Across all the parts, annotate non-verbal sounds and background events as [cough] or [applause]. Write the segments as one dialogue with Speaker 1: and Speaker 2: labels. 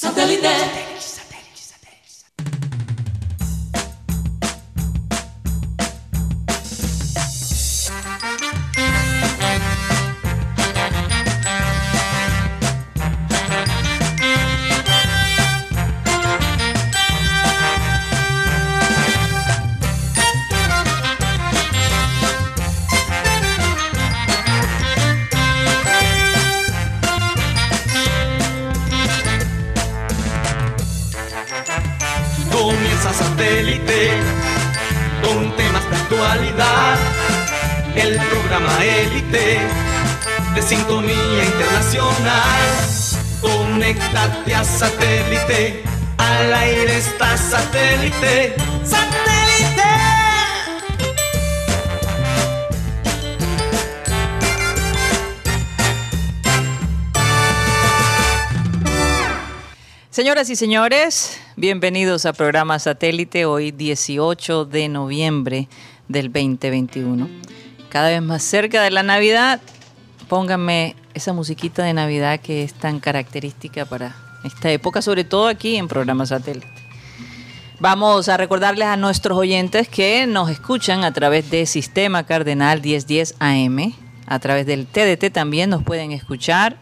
Speaker 1: Satellite. Satélite. ¡Satélite!
Speaker 2: Señoras y señores, bienvenidos a programa Satélite, hoy 18 de noviembre del 2021. Cada vez más cerca de la Navidad, pónganme esa musiquita de Navidad que es tan característica para esta época, sobre todo aquí en programa Satélite. Vamos a recordarles a nuestros oyentes que nos escuchan a través de Sistema Cardenal 1010 AM, a través del TDT también nos pueden escuchar,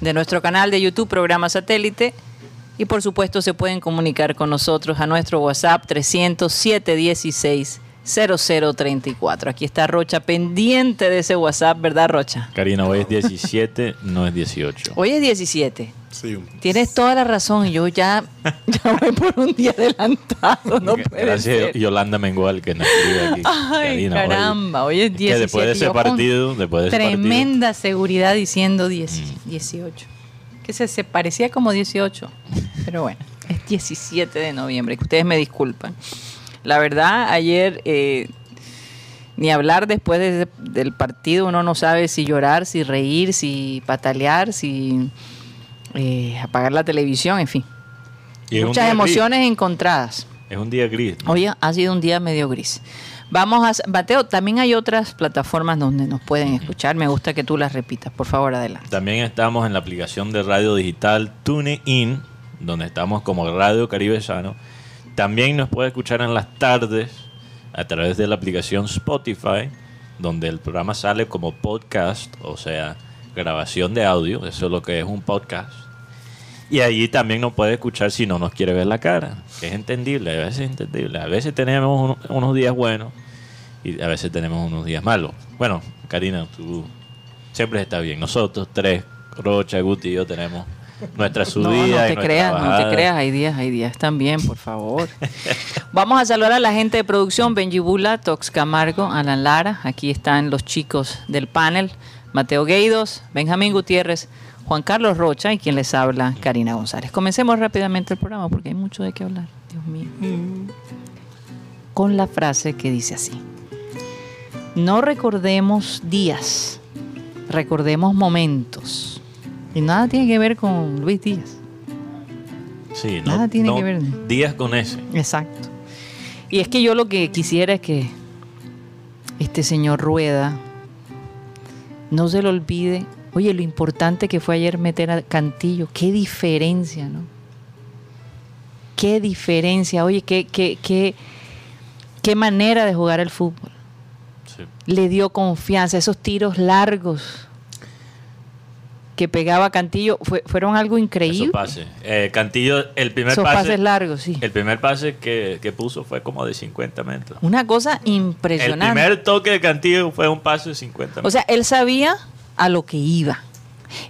Speaker 2: de nuestro canal de YouTube Programa Satélite y por supuesto se pueden comunicar con nosotros a nuestro WhatsApp 307 16 0034. Aquí está Rocha pendiente de ese WhatsApp, ¿verdad Rocha?
Speaker 3: Karina, hoy es 17, no es 18.
Speaker 2: Hoy es 17.
Speaker 4: Sí.
Speaker 2: Tienes toda la razón. Yo ya, ya voy por un día adelantado. No puede
Speaker 3: Gracias
Speaker 2: ser.
Speaker 3: Yolanda Mengual que nos escribe aquí.
Speaker 2: Ay,
Speaker 3: Karina, hoy-
Speaker 2: caramba, hoy es
Speaker 3: que
Speaker 2: 17.
Speaker 3: después de ese partido, después de ese
Speaker 2: Tremenda seguridad diciendo 10
Speaker 3: Mm.
Speaker 2: 18. Que se, se parecía como 18. Pero bueno, es 17 de noviembre. Que ustedes me disculpan. La verdad, ayer eh, ni hablar después de- del partido, uno no sabe si llorar, si reír, si patalear, si eh, apagar la televisión, en fin.
Speaker 3: Y
Speaker 2: Muchas emociones encontradas.
Speaker 3: Es un día gris. ¿no?
Speaker 2: Hoy ha sido un día medio gris. Vamos a... Mateo, también hay otras plataformas donde nos pueden escuchar. Me gusta que tú las repitas. Por favor, adelante.
Speaker 3: También estamos en la aplicación de radio digital TuneIn, donde estamos como Radio Caribe Sano. También nos puede escuchar en las tardes a través de la aplicación Spotify, donde el programa sale como podcast, o sea, grabación de audio. Eso es lo que es un podcast. Y allí también nos puede escuchar si no nos quiere ver la cara, que es entendible, a veces es entendible. A veces tenemos uno- unos días buenos y a veces tenemos unos días malos. Bueno, Karina, tú siempre está bien. Nosotros tres, Rocha, Guti y yo tenemos nuestra
Speaker 2: No,
Speaker 3: subida
Speaker 2: no
Speaker 3: y
Speaker 2: te creas, no te creas. Hay días, hay días también, por favor. [laughs] Vamos a saludar a la gente de producción, Benji Bula, Tox Camargo, Alan Lara. Aquí están los chicos del panel, Mateo Gueidos, Benjamín Gutiérrez, Juan Carlos Rocha y quien les habla, Karina González. Comencemos rápidamente el programa porque hay mucho de qué hablar, Dios mío. Con la frase que dice así. No recordemos días, recordemos momentos. Y nada tiene que ver con Luis Díaz.
Speaker 3: Sí, no,
Speaker 2: Nada tiene
Speaker 3: no-
Speaker 2: que ver.
Speaker 3: Días con ese.
Speaker 2: Exacto. Y es que yo lo que quisiera es que este señor Rueda no se le olvide, oye, lo importante que fue ayer meter a Cantillo, qué diferencia, ¿no? Qué diferencia, oye, qué, qué, qué, qué manera de jugar el fútbol.
Speaker 3: Sí.
Speaker 2: Le dio confianza, esos tiros largos que pegaba Cantillo fue- fueron algo increíble.
Speaker 3: Esos pases. Eh, Cantillo, el primer
Speaker 2: Esos
Speaker 3: pase.
Speaker 2: pases largos, sí.
Speaker 3: El primer pase que, que puso fue como de 50 metros.
Speaker 2: Una cosa
Speaker 3: El
Speaker 2: impresionante.
Speaker 3: primer toque de Cantillo fue un pase de 50 metros.
Speaker 2: O sea, él sabía a lo que iba.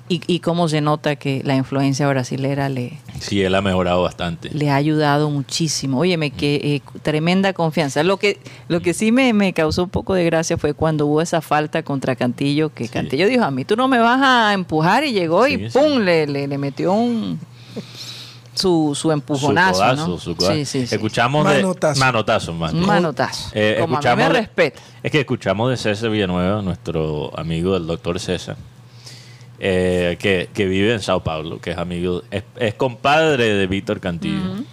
Speaker 2: Y, y cómo se nota que la influencia brasilera le,
Speaker 3: sí, él ha mejorado bastante.
Speaker 2: le ha ayudado muchísimo. Óyeme, que eh, tremenda confianza. Lo que, lo que sí me, me causó un poco de gracia fue cuando hubo esa falta contra Cantillo, que
Speaker 3: Sí.
Speaker 2: Cantillo dijo, a mí tú no me vas a empujar y llegó y
Speaker 3: sí.
Speaker 2: ¡pum! Le, le, le metió un su, su empujonazo.
Speaker 3: su codazo,
Speaker 2: ¿no?
Speaker 3: su codazo.
Speaker 2: Sí, sí, sí.
Speaker 3: Escuchamos de
Speaker 4: Manotazo.
Speaker 3: manotazo,
Speaker 2: manotazo.
Speaker 3: Eh,
Speaker 2: Como a mí
Speaker 3: escuchamos
Speaker 2: me
Speaker 3: de-
Speaker 2: respeta.
Speaker 3: Es que escuchamos de César Villanueva, nuestro amigo del doctor César, eh, que, que vive en Sao Paulo, que es amigo, es, es compadre de Víctor Cantillo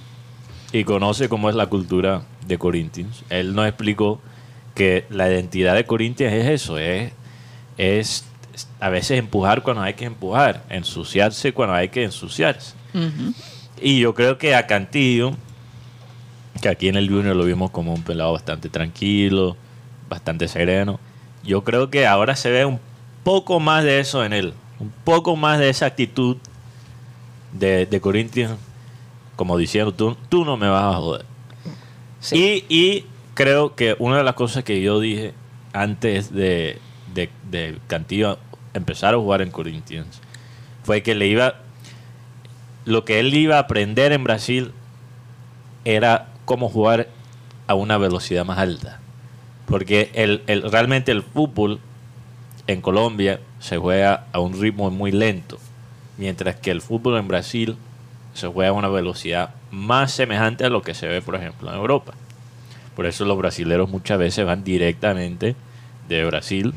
Speaker 3: y conoce cómo es la cultura de Corinthians. Él nos explicó que la identidad de Corinthians es eso, es, es a veces empujar cuando hay que empujar, ensuciarse cuando hay que ensuciarse. Y yo creo que a Cantillo, que aquí en el Junior lo vimos como un pelado bastante tranquilo, bastante sereno, yo creo que ahora se ve un poco más de eso en él, un poco más de esa actitud de, de Corinthians, como diciendo, tú, tú no me vas a joder.
Speaker 2: Sí.
Speaker 3: Y, y creo que una de las cosas que yo dije antes de, de, de Cantillo empezar a jugar en Corinthians fue que le iba. Lo que él iba a aprender en Brasil era cómo jugar a una velocidad más alta. Porque el, el- realmente el fútbol en Colombia se juega a un ritmo muy lento. Mientras que el fútbol en Brasil se juega a una velocidad más semejante a lo que se ve, por ejemplo, en Europa. Por eso los brasileros muchas veces van directamente de Brasil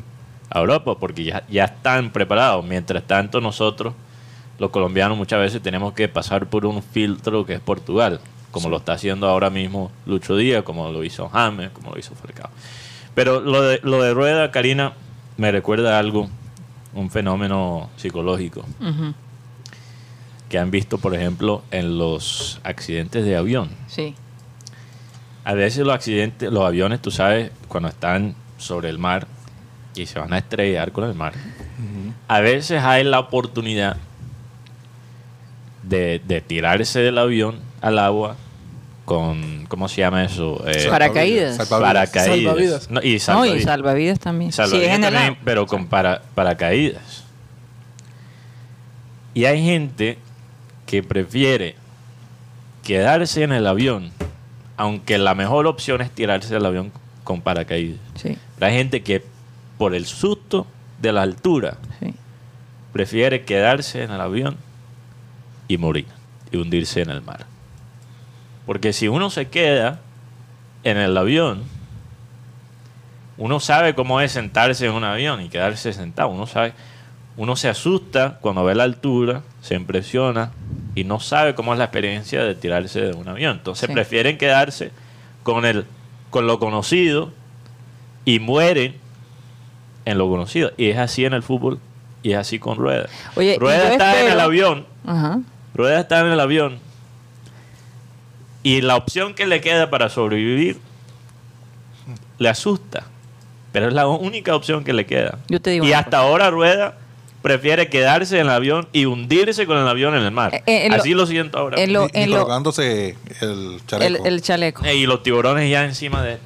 Speaker 3: a Europa, porque ya, ya están preparados. Mientras tanto, nosotros, los colombianos, muchas veces tenemos que pasar por un filtro que es Portugal, como lo está haciendo ahora mismo Lucho Díaz, como lo hizo James, como lo hizo Falcao. Pero lo de, lo de Rueda, Karina, me recuerda algo, un fenómeno psicológico que han visto, por ejemplo, en los accidentes de avión.
Speaker 2: Sí.
Speaker 3: A veces los accidentes, los aviones, tú sabes, cuando están sobre el mar y se van a estrellar con el mar, a veces hay la oportunidad de, de tirarse del avión al agua con, ¿cómo se llama eso? Eh,
Speaker 2: Paracaídas.
Speaker 3: paracaídas.
Speaker 4: Salvavidas.
Speaker 3: No, y
Speaker 2: No, y
Speaker 3: salvavidas.
Speaker 2: salvavidas también.
Speaker 3: Salvavidas
Speaker 2: sí, en el
Speaker 3: también, pero con para, paracaídas. Y hay gente que prefiere quedarse en el avión, aunque la mejor opción es tirarse del avión con paracaídas.
Speaker 2: Sí,
Speaker 3: Pero hay gente que por el susto de la altura
Speaker 2: sí.
Speaker 3: prefiere quedarse en el avión y morir y hundirse en el mar. Porque si uno se queda en el avión, uno sabe cómo es sentarse en un avión y quedarse sentado. Uno sabe, uno se asusta cuando ve la altura, se impresiona y no sabe cómo es la experiencia de tirarse de un avión. Entonces
Speaker 2: Sí.
Speaker 3: prefieren quedarse con el, con lo conocido y mueren en lo conocido. Y es así en el fútbol y es así con Rueda.
Speaker 2: Oye,
Speaker 3: Rueda está en el avión.
Speaker 2: Ajá.
Speaker 3: Rueda está en el avión. Y la opción que le queda para sobrevivir le asusta. Pero es la única opción que le queda.
Speaker 2: Yo te digo
Speaker 3: y hasta ahora Rueda prefiere quedarse en el avión y hundirse con el avión en el mar.
Speaker 2: Eh, eh, en lo-
Speaker 3: Así lo siento ahora.
Speaker 2: en lo-
Speaker 4: y, y
Speaker 2: en lo-
Speaker 4: el chaleco.
Speaker 2: El, el chaleco.
Speaker 3: Eh, y los tiburones ya encima de él.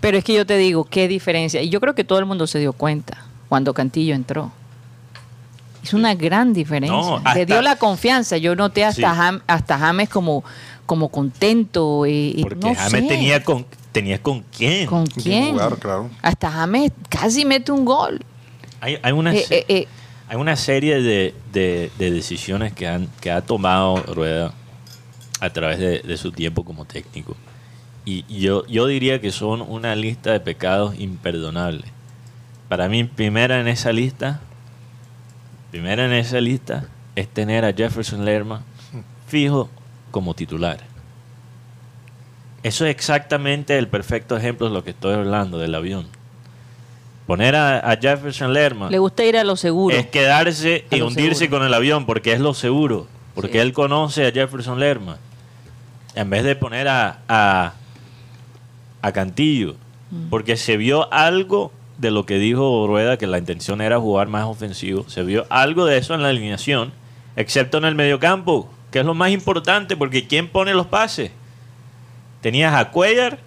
Speaker 2: Pero es que yo te digo, qué diferencia. Y yo creo que todo el mundo se dio cuenta cuando Cantillo entró. Es una gran diferencia.
Speaker 3: No,
Speaker 2: Le dio la confianza. Yo noté hasta,
Speaker 3: Sí.
Speaker 2: Jam- hasta James como, como contento. Y, y
Speaker 3: Porque
Speaker 2: no
Speaker 3: James
Speaker 2: sé,
Speaker 3: tenía con, tenía con quién.
Speaker 2: ¿Con
Speaker 4: quién
Speaker 2: quién?
Speaker 4: jugar, claro.
Speaker 2: Hasta James casi mete un gol.
Speaker 3: Hay, hay una,
Speaker 2: Eh, eh, eh,
Speaker 3: hay una serie de, de- de decisiones que, han, que ha tomado Rueda a través de, de su tiempo como técnico. Y yo, yo diría que son una lista de pecados imperdonables. Para mí, primera en esa lista, primera en esa lista es tener a Jefferson Lerma fijo como titular. Eso es exactamente el perfecto ejemplo de lo que estoy hablando del avión. Poner a, a Jefferson Lerma
Speaker 2: le gusta ir a lo seguro.
Speaker 3: es quedarse
Speaker 2: A
Speaker 3: y hundirse
Speaker 2: seguro.
Speaker 3: con el avión porque es lo seguro. Porque
Speaker 2: Sí.
Speaker 3: él conoce a Jefferson Lerma. En vez de poner a, a, a Cantillo.
Speaker 2: Mm.
Speaker 3: Porque se vio algo de lo que dijo Rueda, que la intención era jugar más ofensivo. Se vio algo de eso en la alineación, excepto en el mediocampo, que es lo más importante, porque ¿quién pone los pases? Tenías a Cuellar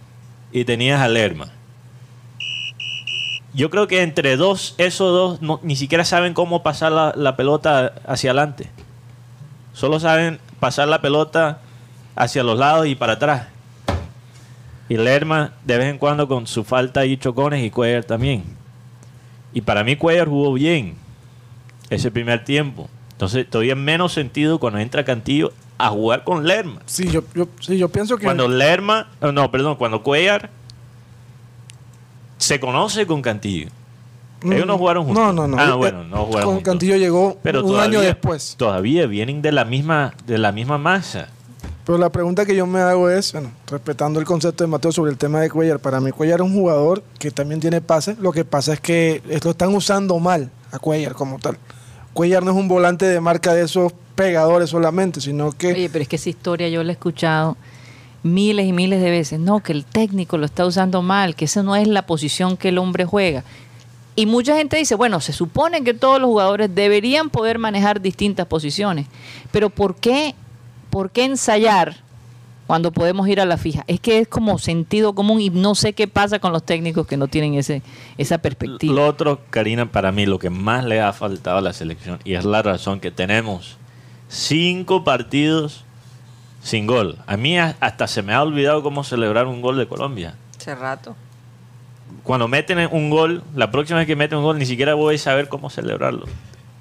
Speaker 3: y tenías a Lerma. Yo creo que entre dos, esos dos, ni siquiera saben cómo pasar la, la pelota hacia adelante. Solo saben pasar la pelota hacia los lados y para atrás. Y Lerma, de vez en cuando, con su falta y chocones, y Cuellar también. Y para mí, Cuellar jugó bien ese primer tiempo. Entonces, todavía menos sentido cuando entra Cantillo a jugar con Lerma.
Speaker 5: Sí, yo, yo, sí, yo pienso que.
Speaker 3: Cuando Lerma, oh, no, perdón, cuando Cuellar se conoce con Cantillo. Ellos no jugaron juntos.
Speaker 5: No, no, no.
Speaker 3: Ah,
Speaker 5: Eh,
Speaker 3: bueno, no jugaron
Speaker 5: Con
Speaker 3: juntos.
Speaker 5: Cantillo llegó
Speaker 3: Pero
Speaker 5: un
Speaker 3: todavía,
Speaker 5: año después.
Speaker 3: Todavía vienen de la misma, de la misma masa.
Speaker 5: Pero la pregunta que yo me hago es, bueno, respetando el concepto de Mateo sobre el tema de Cuellar, para mí Cuellar es un jugador que también tiene pase. Lo que pasa es que lo están usando mal a Cuellar como tal. Cuellar no es un volante de marca de esos pegadores solamente, sino que
Speaker 2: Oye, pero es que esa historia yo la he escuchado miles y miles de veces. No, que el técnico lo está usando mal, que esa no es la posición que el hombre juega. Y mucha gente dice, bueno, se supone que todos los jugadores deberían poder manejar distintas posiciones, pero ¿por qué, por qué ensayar cuando podemos ir a la fija? Es que es como sentido común y no sé qué pasa con los técnicos que no tienen ese, esa perspectiva.
Speaker 3: Lo otro, Karina, para mí lo que más le ha faltado a la selección, y es la razón que tenemos cinco partidos sin gol. A mí hasta se me ha olvidado cómo celebrar un gol de Colombia.
Speaker 2: Hace rato.
Speaker 3: Cuando meten un gol, la próxima vez que meten un gol, ni siquiera voy a saber cómo celebrarlo.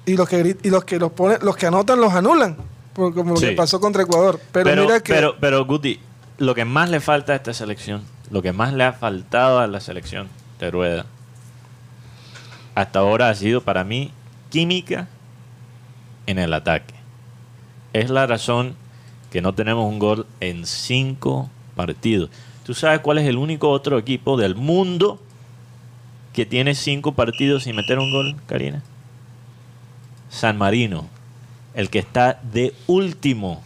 Speaker 5: y los que y los que los ponen, los que anotan los anulan, por- como lo
Speaker 3: Sí.
Speaker 5: que pasó contra Ecuador. Pero,
Speaker 3: Pero,
Speaker 5: mira que
Speaker 3: pero, pero, Guti, lo que más le falta a esta selección, lo que más le ha faltado a la selección de Rueda, hasta ahora ha sido para mí química en el ataque. Es la razón que no tenemos un gol en cinco partidos. ¿Tú sabes cuál es el único otro equipo del mundo que tiene cinco partidos sin meter un gol, Karina? San Marino, el que está de último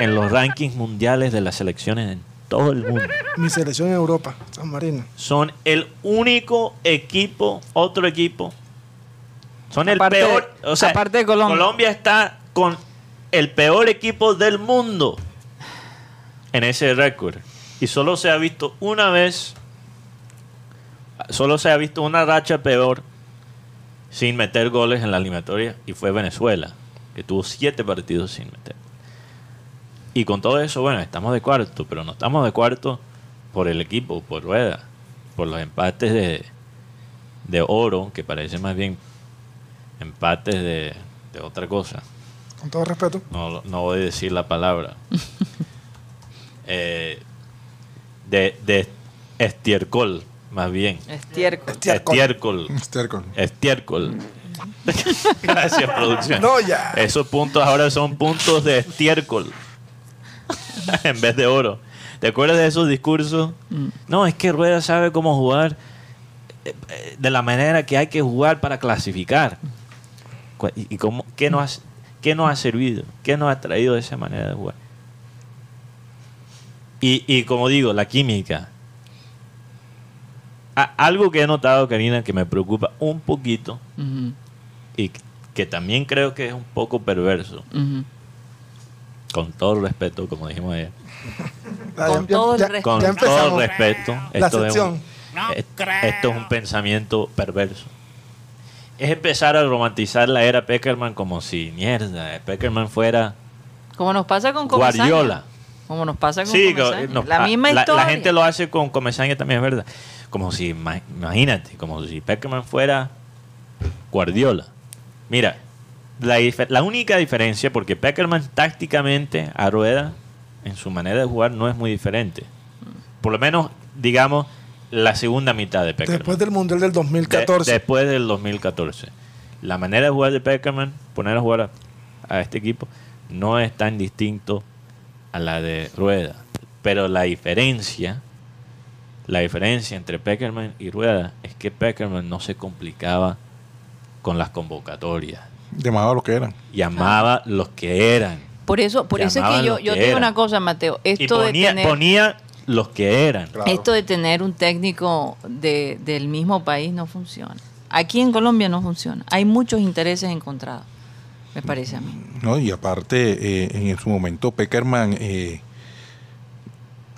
Speaker 3: en los rankings mundiales de las selecciones en todo el mundo.
Speaker 5: mi selección en Europa, San Marino.
Speaker 3: Son el único equipo, otro equipo. Son el peor. O sea,
Speaker 2: aparte de Colombia.
Speaker 3: Colombia está con el peor equipo del mundo en ese récord. Y solo se ha visto una vez, solo se ha visto una racha peor sin meter goles en la eliminatoria y fue Venezuela, que tuvo siete partidos sin meter. Y con todo eso, bueno, estamos de cuarto, pero no estamos de cuarto por el equipo, por rueda, por los empates de, de oro, que parece más bien empates de, de otra cosa.
Speaker 5: Con todo respeto.
Speaker 3: No, no voy a decir la palabra. [laughs] Eh, de, de estiércol, más bien.
Speaker 2: Estiércol.
Speaker 5: Estiércol.
Speaker 3: Estiércol.
Speaker 4: Estiércol.
Speaker 3: Estiércol. [laughs] Gracias, producción.
Speaker 5: No, ya.
Speaker 3: Esos puntos ahora son puntos de estiércol. [laughs] en vez de oro. ¿Te acuerdas de esos discursos? No, es que Rueda sabe cómo jugar eh, eh, de la manera que hay que jugar para clasificar. ¿Y cómo, qué, nos ha, qué nos ha servido? ¿Qué nos ha traído esa manera de jugar? Y, y como digo, la química. A- algo que he notado, Karina, que me preocupa un poquito y que también creo que es un poco perverso, con todo el respeto, como dijimos ayer.
Speaker 2: Con todo el respeto.
Speaker 3: Con
Speaker 5: ya
Speaker 3: todo el respeto,
Speaker 5: La
Speaker 3: esto es, un, es- esto es un pensamiento perverso. Es empezar a romantizar la era Peckerman como si, mierda, Peckerman fuera
Speaker 2: Como nos pasa con Comesaña.
Speaker 3: Guardiola.
Speaker 2: Como nos pasa con
Speaker 3: Sí, no,
Speaker 2: la
Speaker 3: ah,
Speaker 2: misma
Speaker 3: la,
Speaker 2: historia.
Speaker 3: la gente lo hace con Comesaña también, es verdad. Como si, ima- imagínate, como si Peckerman fuera Guardiola. Mira, la, única diferencia, porque Peckerman tácticamente a Rueda, en su manera de jugar, no es muy diferente. Por lo menos, digamos, la segunda mitad de Peckerman.
Speaker 5: Después del Mundial del
Speaker 3: De-
Speaker 5: 2014.
Speaker 3: después del 2014. La manera de jugar de Peckerman, poner a jugar a, a este equipo, no es tan distinto a la de Rueda. Pero la diferencia, la diferencia entre Peckerman y Rueda es que Peckerman no se complicaba con las convocatorias.
Speaker 4: Llamaba a lo que eran.
Speaker 3: Llamaba los que eran.
Speaker 2: Por eso, por eso es que yo, yo
Speaker 3: que
Speaker 2: digo una cosa, Mateo.
Speaker 3: Y
Speaker 2: Esto de
Speaker 3: ponía,
Speaker 2: tener,
Speaker 3: ponía los que eran.
Speaker 4: Claro.
Speaker 2: esto de tener un técnico de, del mismo país no funciona. Aquí en Colombia no funciona. Hay muchos intereses encontrados, me parece a mí.
Speaker 4: ¿no? Y aparte, eh, en su momento, Peckerman, eh,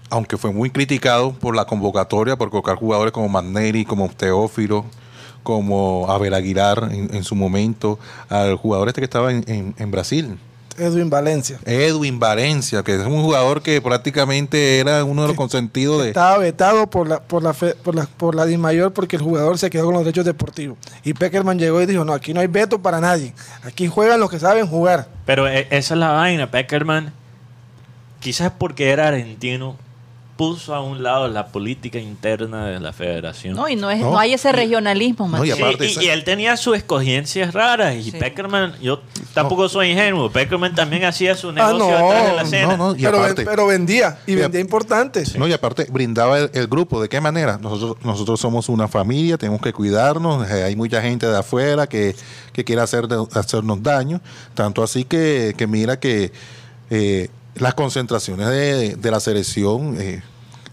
Speaker 4: aunque fue muy criticado por la convocatoria, por colocar jugadores como Magneri, como Teófilo, como Abel Aguilar en, en su momento, al jugador este que estaba en, en- en Brasil,
Speaker 5: Edwin Valencia.
Speaker 4: Edwin Valencia, que es un jugador que prácticamente era uno de los consentidos de...
Speaker 5: Estaba vetado por la, por la, fe- por la, por la DIMAYOR porque el jugador se quedó con los derechos deportivos. Y Peckerman llegó y dijo, no, aquí no hay veto para nadie. Aquí juegan los que saben jugar.
Speaker 3: Pero e- esa es la vaina. Peckerman, quizás porque era argentino, puso a un lado la política interna de la federación.
Speaker 2: No, y no, es,
Speaker 4: No.
Speaker 2: no hay ese regionalismo,
Speaker 4: No, y.
Speaker 3: Sí, él tenía sus escogencias raras. Y
Speaker 2: Sí.
Speaker 3: Peckerman, yo tampoco soy ingenuo. Peckerman también hacía su
Speaker 5: Ah,
Speaker 3: negocio
Speaker 5: no,
Speaker 3: atrás de la escena.
Speaker 4: no, no, y
Speaker 5: pero,
Speaker 4: aparte-
Speaker 5: pero vendía, y vendía importante.
Speaker 4: No, y aparte brindaba el, el grupo. ¿De qué manera? Nosotros, nosotros somos una familia, tenemos que cuidarnos. eh, hay mucha gente de afuera que, que quiere hacer, hacernos daño. Tanto así que, que mira que eh, las concentraciones de, de la selección, eh,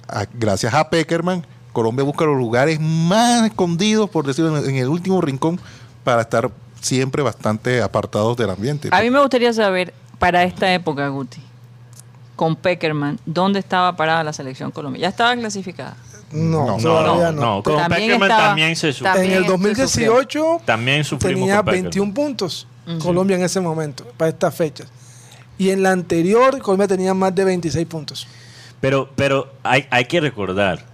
Speaker 4: a- gracias a Peckerman, Colombia busca los lugares más escondidos, por decirlo, en, en el último rincón, para estar siempre bastante apartados del ambiente.
Speaker 2: A mí me gustaría saber, para esta época, Guti, con Peckerman, ¿dónde estaba parada la selección colombiana? ¿Ya estaba clasificada?
Speaker 5: No,
Speaker 4: No,
Speaker 3: No. Con
Speaker 2: También
Speaker 3: Peckerman
Speaker 2: estaba-
Speaker 3: también se su-
Speaker 2: también
Speaker 5: En el
Speaker 2: se
Speaker 5: 2018
Speaker 3: También sufrimos
Speaker 5: tenía
Speaker 3: con Peckerman.
Speaker 5: 21 puntos Colombia en ese momento, para estas fechas. Y en la anterior, Colombia tenía más de 26 puntos.
Speaker 3: Pero, pero hay, hay que recordar,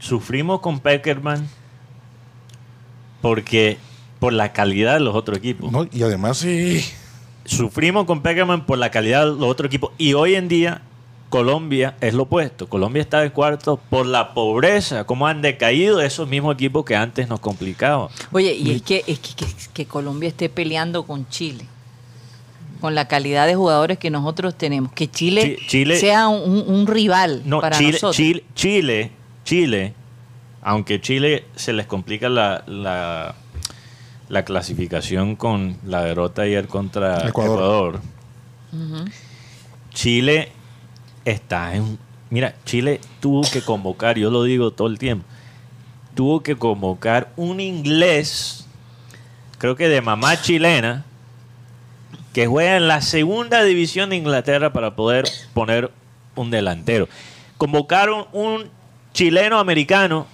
Speaker 3: sufrimos con Peckerman porque por la calidad de los otros equipos.
Speaker 4: ¿no? Y además,
Speaker 5: Sí.
Speaker 3: Sufrimos con Peckerman por la calidad de los otros equipos. Y hoy en día Colombia es lo opuesto. Colombia está de cuarto por la pobreza, cómo han decaído esos mismos equipos que antes nos complicaban.
Speaker 2: Oye, y es que, es que, que- que Colombia esté peleando con Chile, con la calidad de jugadores que nosotros tenemos, que Chile,
Speaker 3: Chi- Chile-
Speaker 2: sea un, un rival
Speaker 3: No,
Speaker 2: para
Speaker 3: Chile,
Speaker 2: nosotros.
Speaker 3: Chile, Chile, Chile, aunque Chile se les complica la, la, la clasificación con la derrota ayer contra
Speaker 4: Ecuador.
Speaker 3: Chile está en... Mira, Chile tuvo que convocar, yo lo digo todo el tiempo, tuvo que convocar un inglés, creo que de mamá chilena, que juega en la segunda división de Inglaterra para poder poner un delantero. Convocaron un chileno americano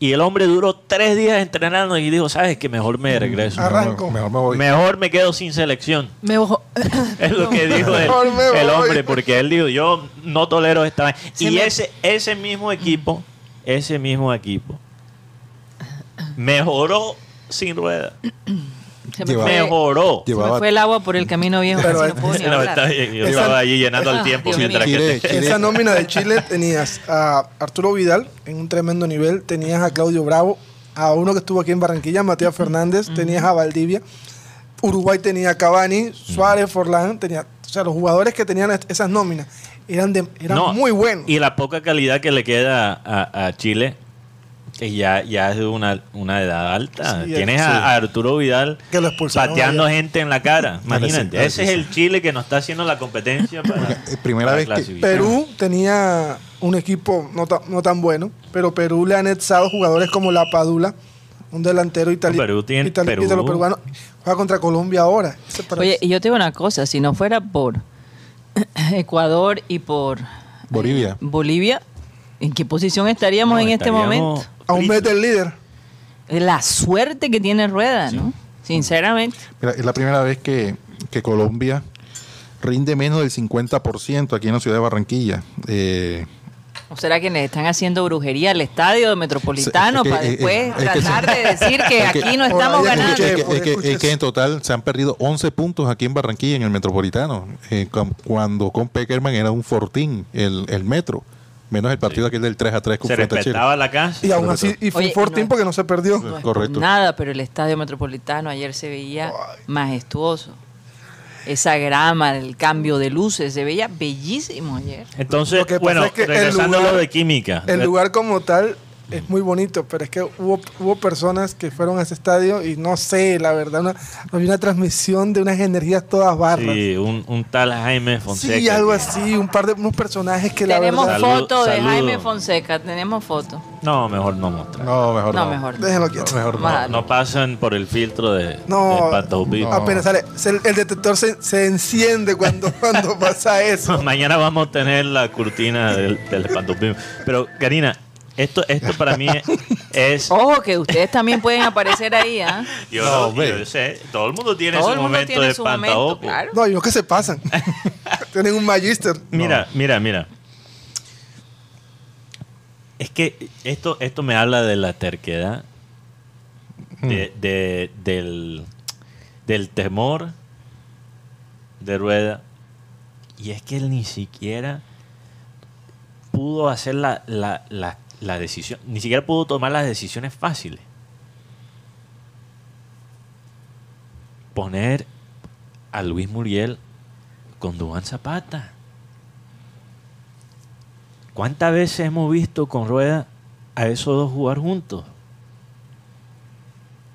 Speaker 3: y el hombre duró tres días entrenando y dijo, sabes que mejor me regreso.
Speaker 5: Arranco.
Speaker 4: mejor me voy.
Speaker 3: Mejor me quedo sin selección.
Speaker 2: Me ojo- [laughs]
Speaker 3: Es lo que dijo el, hombre, porque él dijo, yo no tolero esta vaina".
Speaker 2: Se
Speaker 3: Y
Speaker 2: me-
Speaker 3: ese, ese mismo equipo, ese mismo equipo, mejoró sin rueda.
Speaker 2: Se me fue,
Speaker 3: Mejoró.
Speaker 2: se me fue el agua por el camino viejo,
Speaker 5: Pero
Speaker 2: no puedo ni
Speaker 3: No,
Speaker 2: hablar.
Speaker 3: está bien, yo
Speaker 5: Esa-
Speaker 3: estaba allí llenando el tiempo
Speaker 2: Dios
Speaker 3: mientras
Speaker 2: mío.
Speaker 3: que
Speaker 4: Chile- Chile-
Speaker 5: Esa nómina de Chile tenías a Arturo Vidal en un tremendo nivel, tenías a Claudio Bravo, a uno que estuvo aquí en Barranquilla, Matías Fernández, tenías a Valdivia, Uruguay tenía a Cavani, Suárez, Forlán, tenía, o sea, los jugadores que tenían es- esas nóminas eran de, eran
Speaker 3: No,
Speaker 5: muy buenos.
Speaker 3: Y la poca calidad que le queda a, a Chile, ya, ya es de una, una edad alta.
Speaker 5: Sí,
Speaker 3: Tienes
Speaker 5: sí.
Speaker 3: a, Arturo Vidal
Speaker 5: Que lo expulsaron
Speaker 3: pateando gente en la cara. [laughs] Imagínate. Ese es el Chile que nos está haciendo la competencia para.
Speaker 4: Eh, primera
Speaker 3: para
Speaker 4: vez que-
Speaker 3: clasificar.
Speaker 5: Perú tenía un equipo no, ta- no tan bueno, pero Perú le ha anexado jugadores como La Padula, un delantero italiano.
Speaker 3: Perú tiene- Perú-
Speaker 5: peruano. Juega contra Colombia ahora.
Speaker 2: Oye, y yo te digo una cosa, si no fuera por [clears throat] Ecuador y por eh,
Speaker 4: Bolivia.
Speaker 2: Bolivia, ¿en qué posición estaríamos
Speaker 3: No,
Speaker 2: en este
Speaker 3: estaríamos
Speaker 2: momento?
Speaker 5: A un mes del líder.
Speaker 2: La suerte que tiene Rueda, ¿no? Sinceramente.
Speaker 4: Mira, es la primera vez que, que Colombia rinde menos del 50% aquí en la ciudad de Barranquilla. Eh,
Speaker 2: ¿O será que le están haciendo brujería al estadio metropolitano
Speaker 4: Es que-
Speaker 2: para
Speaker 4: es-
Speaker 2: después
Speaker 4: es que-
Speaker 2: tratar de decir que
Speaker 4: es que-
Speaker 2: aquí no estamos ganando?
Speaker 5: escuché-
Speaker 4: es, que,
Speaker 5: porque
Speaker 4: es que-
Speaker 5: escuché
Speaker 4: es que en total se han perdido 11 puntos aquí en Barranquilla, en el metropolitano, eh, cu- cuando con Peckerman era un fortín el, el metro, menos el partido aquel del 3 a 3 con
Speaker 3: Se
Speaker 4: frente a Chile.
Speaker 3: respetaba la casa.
Speaker 5: Y aún así, y fue
Speaker 2: Oye,
Speaker 5: un fortín
Speaker 2: no.
Speaker 5: porque no se perdió.
Speaker 2: No es por
Speaker 4: Correcto.
Speaker 2: Nada, pero el estadio metropolitano ayer se veía majestuoso. Esa grama, el cambio de luces, se veía bellísimo ayer.
Speaker 3: Entonces,
Speaker 5: Lo que pasa
Speaker 3: bueno,
Speaker 5: es que el
Speaker 3: regresando a
Speaker 5: lugar-
Speaker 3: lo de química.
Speaker 5: El lugar como tal es muy bonito, pero es que hubo, hubo personas que fueron a ese estadio y no sé, la verdad, una, había una transmisión de unas energías todas barras.
Speaker 3: Sí, un, un tal Jaime Fonseca.
Speaker 5: Sí, algo así, un par de unos personajes que la
Speaker 2: tenemos
Speaker 5: verdad...
Speaker 3: Salud-
Speaker 2: foto de
Speaker 3: saludo.
Speaker 2: Jaime Fonseca, tenemos foto.
Speaker 3: No, mejor no mostrar.
Speaker 4: No, mejor no.
Speaker 2: No, mejor. no.
Speaker 5: Déjenlo quieto.
Speaker 4: Mejor
Speaker 3: No, no pasan por el filtro de,
Speaker 5: No,
Speaker 3: de Pato Pip.
Speaker 4: no.
Speaker 5: Apenas sale, se- el, detector se, se enciende cuando, [laughs] cuando pasa eso. [laughs]
Speaker 3: Mañana vamos a tener la cortina del, del Pato. Pero, Karina, esto, esto para mí es... [laughs]
Speaker 2: Ojo, que ustedes también pueden aparecer ahí, ¿ah?
Speaker 3: Yo,
Speaker 4: No,
Speaker 3: yo
Speaker 4: ve.
Speaker 3: sé, todo el mundo tiene
Speaker 2: Todo
Speaker 3: su
Speaker 2: el mundo
Speaker 3: momento
Speaker 2: tiene
Speaker 3: de
Speaker 2: su momento,
Speaker 3: pantaojo.
Speaker 2: claro.
Speaker 5: No, y no que se pasan. [laughs] Tienen un magister.
Speaker 3: Mira, mira, mira. Es que esto, esto me habla de la terquedad, de, de- del, del temor de Rueda. Y es que él ni siquiera pudo hacer la, la- la- la decisión, ni siquiera pudo tomar las decisiones fáciles. Poner a Luis Muriel con Duván Zapata. ¿Cuántas veces hemos visto con Rueda a esos dos jugar juntos?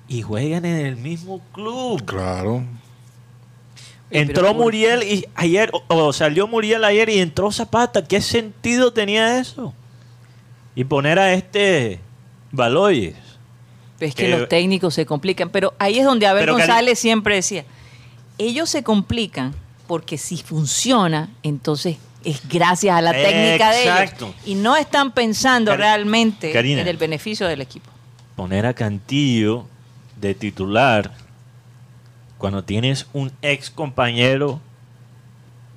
Speaker 3: Y juegan en el mismo club.
Speaker 4: Claro.
Speaker 3: Entró Muriel y ayer, o, o salió Muriel ayer y entró Zapata. ¿Qué sentido tenía eso? Y poner a este Baloyes.
Speaker 2: Es que
Speaker 3: Que-
Speaker 2: los técnicos se complican, pero ahí es donde Abel González siempre decía, ellos se complican porque si funciona, entonces es gracias a la técnica de
Speaker 3: Exacto.
Speaker 2: ellos. Y no están pensando realmente
Speaker 3: Karina.
Speaker 2: en el beneficio del equipo.
Speaker 3: Poner a Cantillo de titular cuando tienes un ex compañero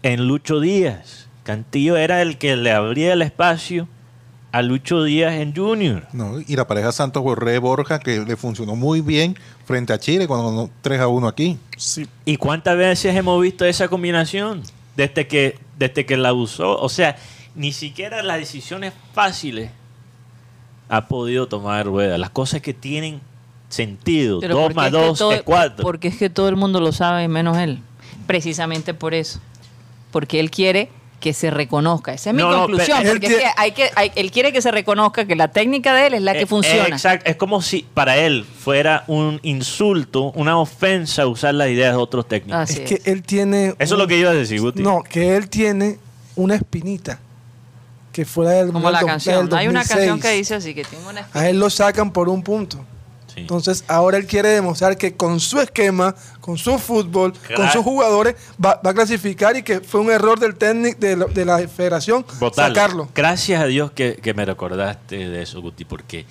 Speaker 3: en Lucho Díaz. Cantillo era el que le abría el espacio a Lucho Díaz en Junior.
Speaker 4: No, y la pareja Santos Borré Borja que le funcionó muy bien frente a Chile cuando ganó 3 a 1 aquí.
Speaker 5: Sí.
Speaker 3: ¿Y cuántas veces hemos visto esa combinación? Desde que, desde que la usó. O sea, ni siquiera las decisiones fáciles ha podido tomar rueda. Las cosas que tienen sentido.
Speaker 2: Pero
Speaker 3: dos
Speaker 2: porque
Speaker 3: más
Speaker 2: es que
Speaker 3: dos
Speaker 2: todo-
Speaker 3: es cuatro.
Speaker 2: Porque es que todo el mundo lo sabe menos él. Precisamente por eso. Porque él quiere que se reconozca. Esa es mi
Speaker 3: No, no,
Speaker 2: conclusión.
Speaker 5: Él
Speaker 2: porque es
Speaker 5: tie-
Speaker 2: que hay que, hay- él quiere que se reconozca que la técnica de él es la que
Speaker 3: Eh,
Speaker 2: funciona.
Speaker 3: Exacto. Es como si para él fuera un insulto, una ofensa usar las ideas de otros técnicos.
Speaker 2: Así
Speaker 5: Es
Speaker 2: es.
Speaker 5: que él tiene.
Speaker 3: Eso es
Speaker 5: un-
Speaker 3: lo que iba a decir, Guti.
Speaker 5: No, que él tiene una espinita que fuera del
Speaker 2: Como la canción.
Speaker 5: del
Speaker 2: Hay una
Speaker 5: 2006.
Speaker 2: canción que dice así, que tiene una...
Speaker 5: A él lo sacan por un punto.
Speaker 3: Sí.
Speaker 5: Entonces ahora él quiere demostrar que con su esquema, con su fútbol, con sus jugadores, va, va a clasificar y que fue un error del técnico de, la- de la federación sacarlo.
Speaker 3: Gracias a Dios que, que me recordaste de eso, Guti, porque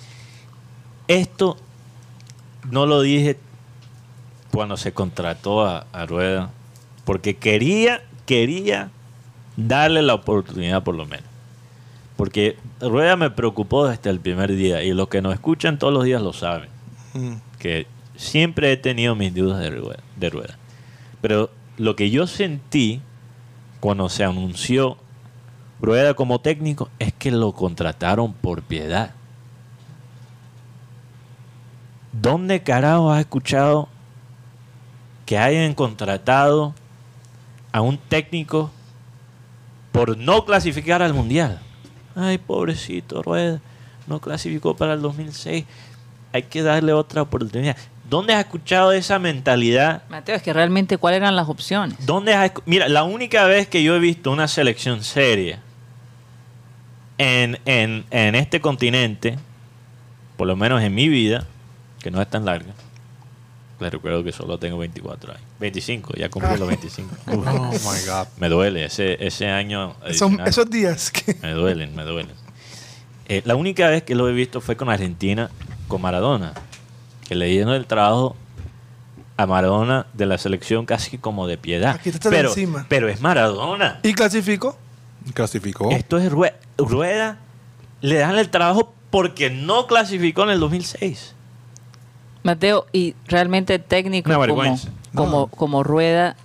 Speaker 3: esto no lo dije cuando se contrató a, a Rueda, porque quería, quería darle la oportunidad por lo menos. Porque Rueda me preocupó desde el primer día y los que nos escuchan todos los días lo saben, Que siempre he tenido mis dudas de Rueda. De Rueda. Pero lo que yo sentí cuando se anunció Rueda como técnico es que lo contrataron por piedad. ¿Dónde carajo has escuchado que hayan contratado a un técnico por no clasificar al mundial? Ay, pobrecito Rueda, no clasificó para el 2006. Hay que darle otra oportunidad. ¿Dónde has escuchado esa mentalidad
Speaker 2: Mateo, es que realmente cuáles eran las opciones.
Speaker 3: ¿Dónde has Mira, la única vez que yo he visto una selección seria en, en- en este continente, por lo menos en mi vida, que no es tan larga, les recuerdo que solo tengo 24 años. 25, ya cumplí los 25. Uf, [laughs]
Speaker 4: Oh my God.
Speaker 3: me duele, ese, ese año
Speaker 5: Esos,
Speaker 3: adicional,
Speaker 5: esos días que
Speaker 3: me duelen, me duelen. Eh, la única vez que lo he visto fue con Argentina, con Maradona, que le dieron el trabajo a Maradona de la selección casi como de piedad.
Speaker 5: Aquí está de
Speaker 3: pero,
Speaker 5: encima.
Speaker 3: pero es Maradona.
Speaker 5: y clasificó.
Speaker 4: Clasificó.
Speaker 3: Esto es Rue- Rueda. Le dan el trabajo porque no clasificó en el 2006.
Speaker 2: Mateo, y realmente técnicos como, como,
Speaker 4: No.
Speaker 2: como Rueda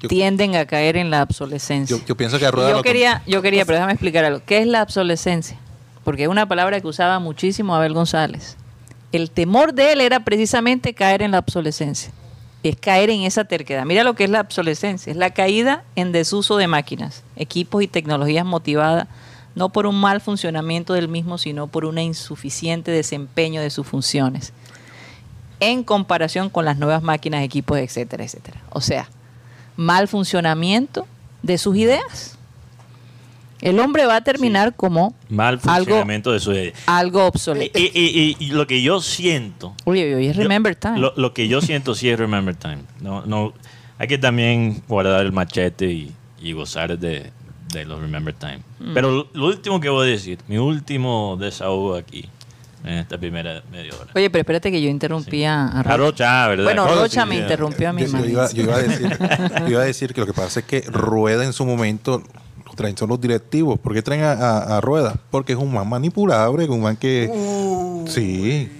Speaker 4: Yo-
Speaker 2: tienden a caer en la obsolescencia.
Speaker 4: Yo, yo pienso que Rueda
Speaker 2: yo quería, yo quería, pero déjame explicar algo. ¿Qué es la obsolescencia? Porque es una palabra que usaba muchísimo Abel González. El temor de él era precisamente caer en la obsolescencia. Es caer en esa terquedad. Mira lo que es la obsolescencia. Es la caída en desuso de máquinas, equipos y tecnologías motivada no por un mal funcionamiento del mismo, sino por un insuficiente desempeño de sus funciones en comparación con las nuevas máquinas, equipos, etcétera, etcétera. O sea, mal funcionamiento de sus ideas. El hombre va a terminar como
Speaker 3: Mal
Speaker 2: Algo-
Speaker 3: de su
Speaker 2: obsoleto.
Speaker 3: y- y- y lo que yo siento.
Speaker 2: Uy, uy, uy, es
Speaker 3: yo-
Speaker 2: Remember Time.
Speaker 3: Lo, lo que yo [laughs] siento sí es Remember Time. No, no, hay que también guardar el machete y, y gozar de, de los Remember Time.
Speaker 2: Mm.
Speaker 3: Pero lo, lo último que voy a decir, mi último desahogo aquí, en esta primera media hora.
Speaker 2: Oye, pero espérate que yo interrumpí a, a
Speaker 3: A
Speaker 2: Rocha.
Speaker 3: ¿verdad?
Speaker 2: Bueno,
Speaker 3: Rocha, sí,
Speaker 2: me
Speaker 3: sí.
Speaker 2: interrumpió a mi
Speaker 4: Yo, yo
Speaker 2: madre.
Speaker 4: iba, yo iba a decir, yo [laughs] iba a decir que lo que pasa es que Rueda en su momento traen son los directivos. ¿Por qué traen a, a- a Rueda? Porque es un man manipulable, un man que... Sí,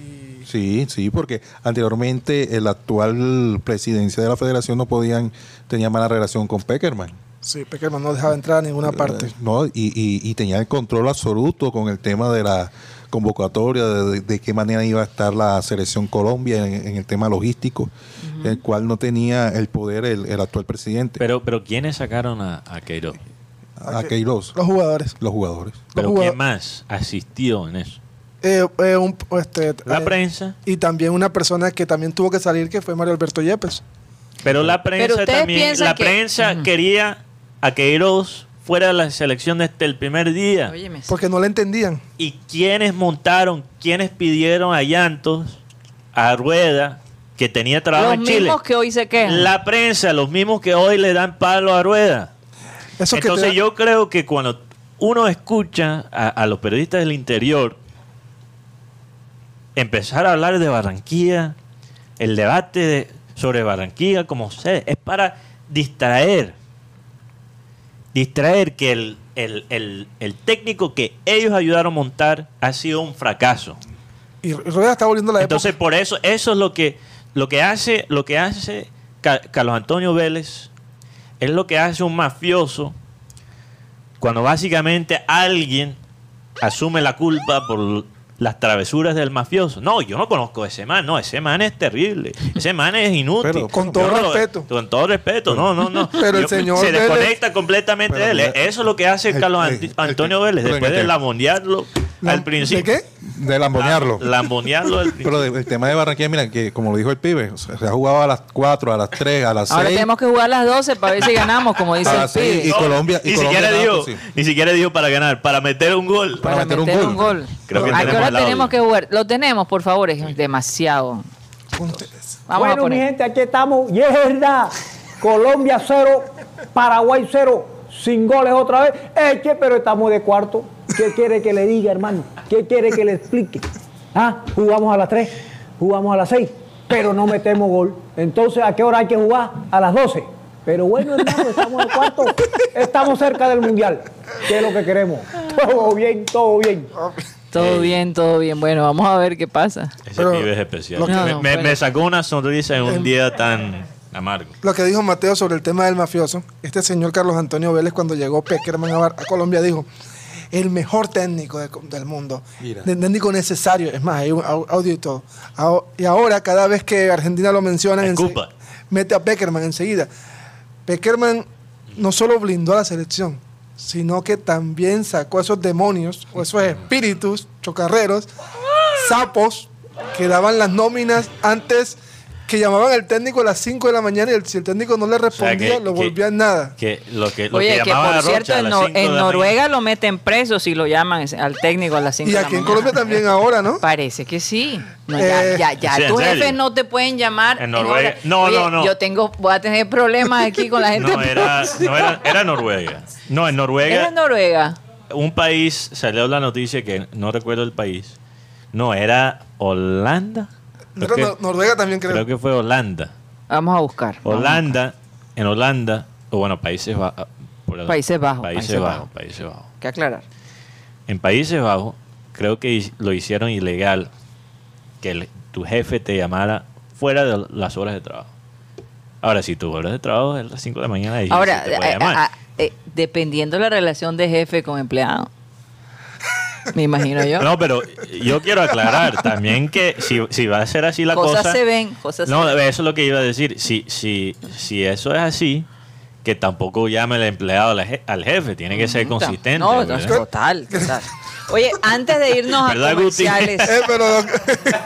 Speaker 4: sí, sí, porque anteriormente el actual presidencia de la federación no podían, tenía mala relación con Peckerman.
Speaker 5: Sí, Peckerman no dejaba entrar a ninguna parte.
Speaker 4: No, y, y- y tenía el control absoluto con el tema de la convocatoria, de, de- qué manera iba a estar la selección Colombia en, en el tema logístico, el cual no tenía el poder el, el actual presidente,
Speaker 3: Pero, pero ¿quiénes sacaron a, a Queiroz?
Speaker 4: A Queiroz,
Speaker 5: Los jugadores.
Speaker 4: los jugadores.
Speaker 3: ¿Pero
Speaker 5: jugadores-
Speaker 3: quién más asistió en eso?
Speaker 5: Eh, eh, un- este,
Speaker 3: La
Speaker 5: eh,
Speaker 3: prensa.
Speaker 5: Y también una persona que también tuvo que salir, que fue Mario Alberto Yepes.
Speaker 3: Pero la prensa también, la
Speaker 2: que-
Speaker 3: prensa quería a Queiroz fuera de la selección desde el primer día.
Speaker 2: Óyeme,
Speaker 5: Porque no le entendían.
Speaker 3: ¿Y quiénes montaron, quiénes pidieron a Llantos, a Rueda, que tenía trabajo
Speaker 2: los
Speaker 3: en Chile?
Speaker 2: mismos que hoy se quejan.
Speaker 3: La prensa, los mismos que hoy le dan palo a Rueda.
Speaker 5: Eso que
Speaker 3: Entonces yo creo que cuando uno escucha a, a los periodistas del interior empezar a hablar de Barranquilla, el debate de- sobre Barranquilla, como sé, es para distraer. Distraer que el, el- el- el técnico que ellos ayudaron a montar ha sido un fracaso.
Speaker 5: Y Rueda está volviendo a la
Speaker 3: Entonces, por eso, eso es lo que, lo que hace, lo que hace Ca- Carlos Antonio Vélez, es lo que hace un mafioso cuando básicamente alguien asume la culpa por las travesuras del mafioso. No, yo no conozco a ese man, no, ese man es terrible, ese man es inútil.
Speaker 4: Pero,
Speaker 5: con todo
Speaker 3: no
Speaker 5: respeto.
Speaker 3: Con todo respeto, no, no, no. [laughs]
Speaker 5: Pero el señor
Speaker 3: se
Speaker 5: Vélez-
Speaker 3: desconecta completamente de él. Eso es lo que hace
Speaker 4: el-
Speaker 3: Carlos
Speaker 4: el-
Speaker 3: Anti-
Speaker 4: el-
Speaker 3: Antonio Vélez, después de
Speaker 4: el-
Speaker 3: lambonearlo
Speaker 5: ¿De
Speaker 3: al principio.
Speaker 5: qué?
Speaker 4: De lambonearlo.
Speaker 3: Lambonearlo al [laughs]
Speaker 4: Pero de- el tema de Barranquilla, mira, que como lo dijo el pibe, o sea, se ha jugado a las 4, a las 3, a las 6.
Speaker 2: Ahora tenemos que jugar a las 12 para ver si ganamos, como dice
Speaker 4: A
Speaker 2: el pibe.
Speaker 4: y Colombia- y
Speaker 3: ni
Speaker 4: Colombia
Speaker 3: siquiera dijo,
Speaker 4: pues, sí.
Speaker 3: ni siquiera dijo para ganar, para meter un gol.
Speaker 4: para
Speaker 2: Para
Speaker 4: meter
Speaker 2: meter,
Speaker 4: un
Speaker 2: un
Speaker 4: gol.
Speaker 3: Creo que
Speaker 2: ¿A qué
Speaker 3: tenemos
Speaker 2: hora tenemos que jugar? Lo tenemos, por favor, es demasiado. Vamos a
Speaker 6: bueno, mi
Speaker 2: poner.
Speaker 6: gente, aquí estamos. Y es verdad. Colombia cero, Paraguay cero, sin goles otra vez. Eche, pero estamos de cuarto. ¿Qué quiere que le diga, hermano? ¿Qué quiere que le explique? Ah, jugamos a las 3, jugamos a las 6, pero no metemos gol. Entonces, ¿a qué hora hay que jugar? A las 12. Pero bueno, hermano, estamos de cuarto. Estamos cerca del mundial. ¿Qué es lo que queremos? Todo bien, todo bien.
Speaker 2: Todo bien, todo bien. Bueno, vamos a ver qué pasa.
Speaker 3: Ese
Speaker 5: Pero
Speaker 3: pibe es especial. me,
Speaker 2: No, no,
Speaker 3: me-
Speaker 2: bueno.
Speaker 3: me sacó una sonrisa en un día tan amargo.
Speaker 5: Lo que dijo Mateo sobre el tema del mafioso, este señor Carlos Antonio Vélez cuando llegó Peckerman a Colombia dijo, el mejor técnico de- del mundo,
Speaker 4: Mira.
Speaker 5: el técnico necesario, es más, hay un au- audio y todo. Y ahora cada vez que Argentina lo menciona, ense-
Speaker 3: Escupa.
Speaker 5: mete a Peckerman enseguida. Peckerman no solo blindó a la selección, sino que también sacó a esos demonios o esos espíritus chocarreros, sapos, que daban las nóminas antes, que llamaban al técnico a las 5 de la mañana y el- si el técnico no le respondía,
Speaker 3: que-
Speaker 5: lo
Speaker 3: que-
Speaker 5: volvía en nada.
Speaker 3: Que lo que, lo
Speaker 2: Oye,
Speaker 3: que
Speaker 2: por
Speaker 3: a
Speaker 2: cierto,
Speaker 3: Rocha a
Speaker 2: en, Noruega
Speaker 3: mañana.
Speaker 2: lo meten preso si lo llaman al técnico a las 5
Speaker 5: Y
Speaker 2: de la
Speaker 5: aquí en
Speaker 2: mañana.
Speaker 5: Colombia también ahora, ¿no?
Speaker 2: Parece que sí. No, ya,
Speaker 5: Eh,
Speaker 2: ya, ya
Speaker 3: ¿sí,
Speaker 2: tus jefes no te pueden llamar.
Speaker 3: En Noruega. No,
Speaker 2: Oye,
Speaker 3: no, no.
Speaker 2: Yo tengo, voy a tener problemas aquí con la gente.
Speaker 3: No, era, no era, [laughs] era Noruega. No, en Noruega,
Speaker 2: ¿Es en Noruega?
Speaker 3: un país, salió la noticia que no recuerdo el país. No, era Holanda. Creo que,
Speaker 5: Nor- Noruega también creo.
Speaker 3: creo que fue Holanda.
Speaker 2: Vamos a buscar.
Speaker 3: Holanda, en Holanda, o bueno, Países Bajos.
Speaker 2: Países Bajos,
Speaker 3: Países
Speaker 2: Países
Speaker 3: Bajos,
Speaker 2: Bajos.
Speaker 3: Países Bajos.
Speaker 2: Que aclarar.
Speaker 3: En Países Bajos, creo que lo hicieron ilegal que el- tu jefe te llamara fuera de las horas de trabajo. Ahora, si tu horas de trabajo es a las 5 de la mañana, ahí
Speaker 2: Ahora,
Speaker 3: sí te puede
Speaker 2: eh,
Speaker 3: llamar.
Speaker 2: ah, eh, dependiendo la relación de jefe con empleado. Me imagino yo.
Speaker 3: No, pero yo quiero aclarar también que si, si va a ser así la
Speaker 2: cosas
Speaker 3: cosa.
Speaker 2: se ven, cosas
Speaker 3: no,
Speaker 2: se ven.
Speaker 3: eso es lo que iba a decir. Si, si, si eso es así, que tampoco llame el empleado al je- al jefe. Tiene que ser consistente.
Speaker 2: No, no, total, total. Oye, antes de irnos a [laughs] comerciales, [laughs]
Speaker 5: Eh,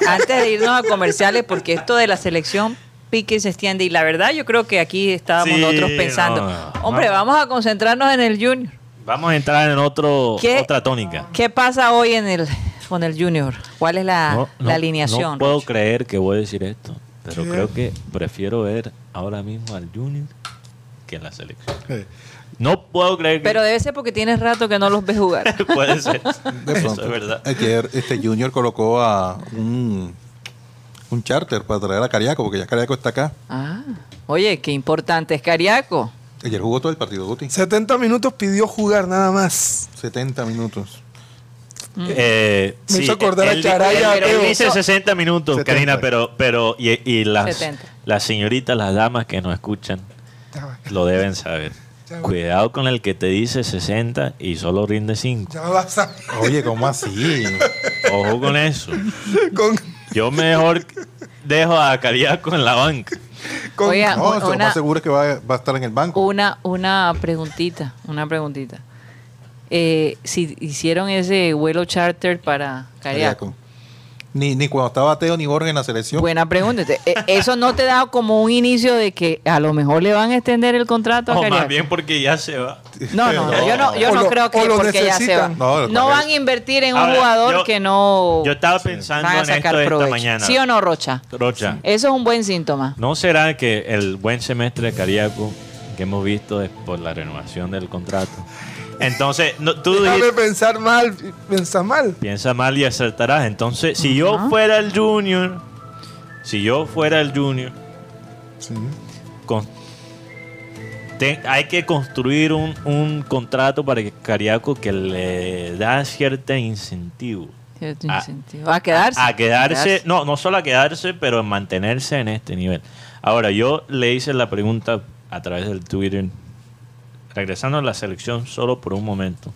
Speaker 2: antes de irnos a comerciales, porque esto de la selección pique y se extiende, y la verdad yo creo que aquí estábamos
Speaker 3: Sí,
Speaker 2: nosotros pensando,
Speaker 3: no, no.
Speaker 2: hombre, vamos a concentrarnos en el Junior.
Speaker 3: Vamos a entrar en otro, otra tónica.
Speaker 2: ¿Qué pasa hoy en el con el Junior? ¿Cuál es la,
Speaker 3: No,
Speaker 2: la
Speaker 3: no,
Speaker 2: alineación?
Speaker 3: No puedo
Speaker 2: Rocha?
Speaker 3: creer que voy a decir esto, pero
Speaker 5: ¿Qué?
Speaker 3: creo que prefiero ver ahora mismo al Junior que en la selección. No puedo creer que
Speaker 2: Pero debe ser porque tienes rato que no los ves jugar. [laughs]
Speaker 3: puede ser.
Speaker 4: De
Speaker 3: Eso
Speaker 4: pronto,
Speaker 3: es verdad.
Speaker 4: ayer este Junior colocó a un, un charter para traer a Cariaco, porque ya Cariaco está acá.
Speaker 2: Ah, oye, qué importante es Cariaco.
Speaker 4: Ayer jugó todo el partido, Guti.
Speaker 5: 70 minutos pidió jugar nada más.
Speaker 4: 70 minutos.
Speaker 3: Eh,
Speaker 5: Me hizo acordar a Charaya,
Speaker 3: él- dice
Speaker 2: eso-
Speaker 3: 60 minutos,
Speaker 4: 70.
Speaker 3: Karina, pero, pero y, y las,
Speaker 2: 70.
Speaker 3: las señoritas, las damas que nos escuchan, lo deben saber. cuidado con el que te dice 60 y solo rinde 5.
Speaker 5: Ya vas a...
Speaker 4: Oye, ¿cómo así?
Speaker 3: Ojo con eso.
Speaker 5: Con,
Speaker 3: Yo mejor dejo a Cariaco en la banca.
Speaker 5: Con-
Speaker 2: Oiga,
Speaker 4: No, eso lo
Speaker 2: una,
Speaker 4: más seguro es que va, va a estar en el banco.
Speaker 2: una, una preguntita, una preguntita. Eh, si hicieron ese vuelo charter para Cariaco.
Speaker 4: Ni, ni cuando estaba Teo ni Jorge en la selección.
Speaker 2: Buena pregunta. Eh, Eso no te da como un inicio de que a lo mejor le van a extender el contrato a
Speaker 3: O más bien porque ya se va.
Speaker 2: No, no, no, yo no, yo no
Speaker 5: lo-
Speaker 2: creo que porque ya se va.
Speaker 4: No,
Speaker 2: van a invertir en un jugador
Speaker 3: yo-
Speaker 2: que no
Speaker 3: Yo estaba pensando
Speaker 2: van a
Speaker 3: en esto
Speaker 2: sacar
Speaker 3: esta
Speaker 2: provecho.
Speaker 3: mañana.
Speaker 2: ¿Sí o no, Rocha?
Speaker 3: Rocha,
Speaker 2: Eso es un buen síntoma.
Speaker 3: ¿no será que el buen semestre de Cariaco que hemos visto es por la renovación del contrato? Entonces, no, tú
Speaker 5: Déjame pensar mal, pensar mal.
Speaker 3: piensa mal y acertarás. Entonces, si yo fuera el junior, si yo fuera el junior,
Speaker 4: Sí.
Speaker 3: con- te- hay que construir un, un contrato para que Cariaco que le da cierto incentivo.
Speaker 2: Cierto
Speaker 3: A-
Speaker 2: incentivo. A quedarse.
Speaker 3: A, a quedarse, no, no solo a quedarse, pero a mantenerse en este nivel. Ahora, yo le hice la pregunta a través del Twitter, regresando a la selección solo por un momento.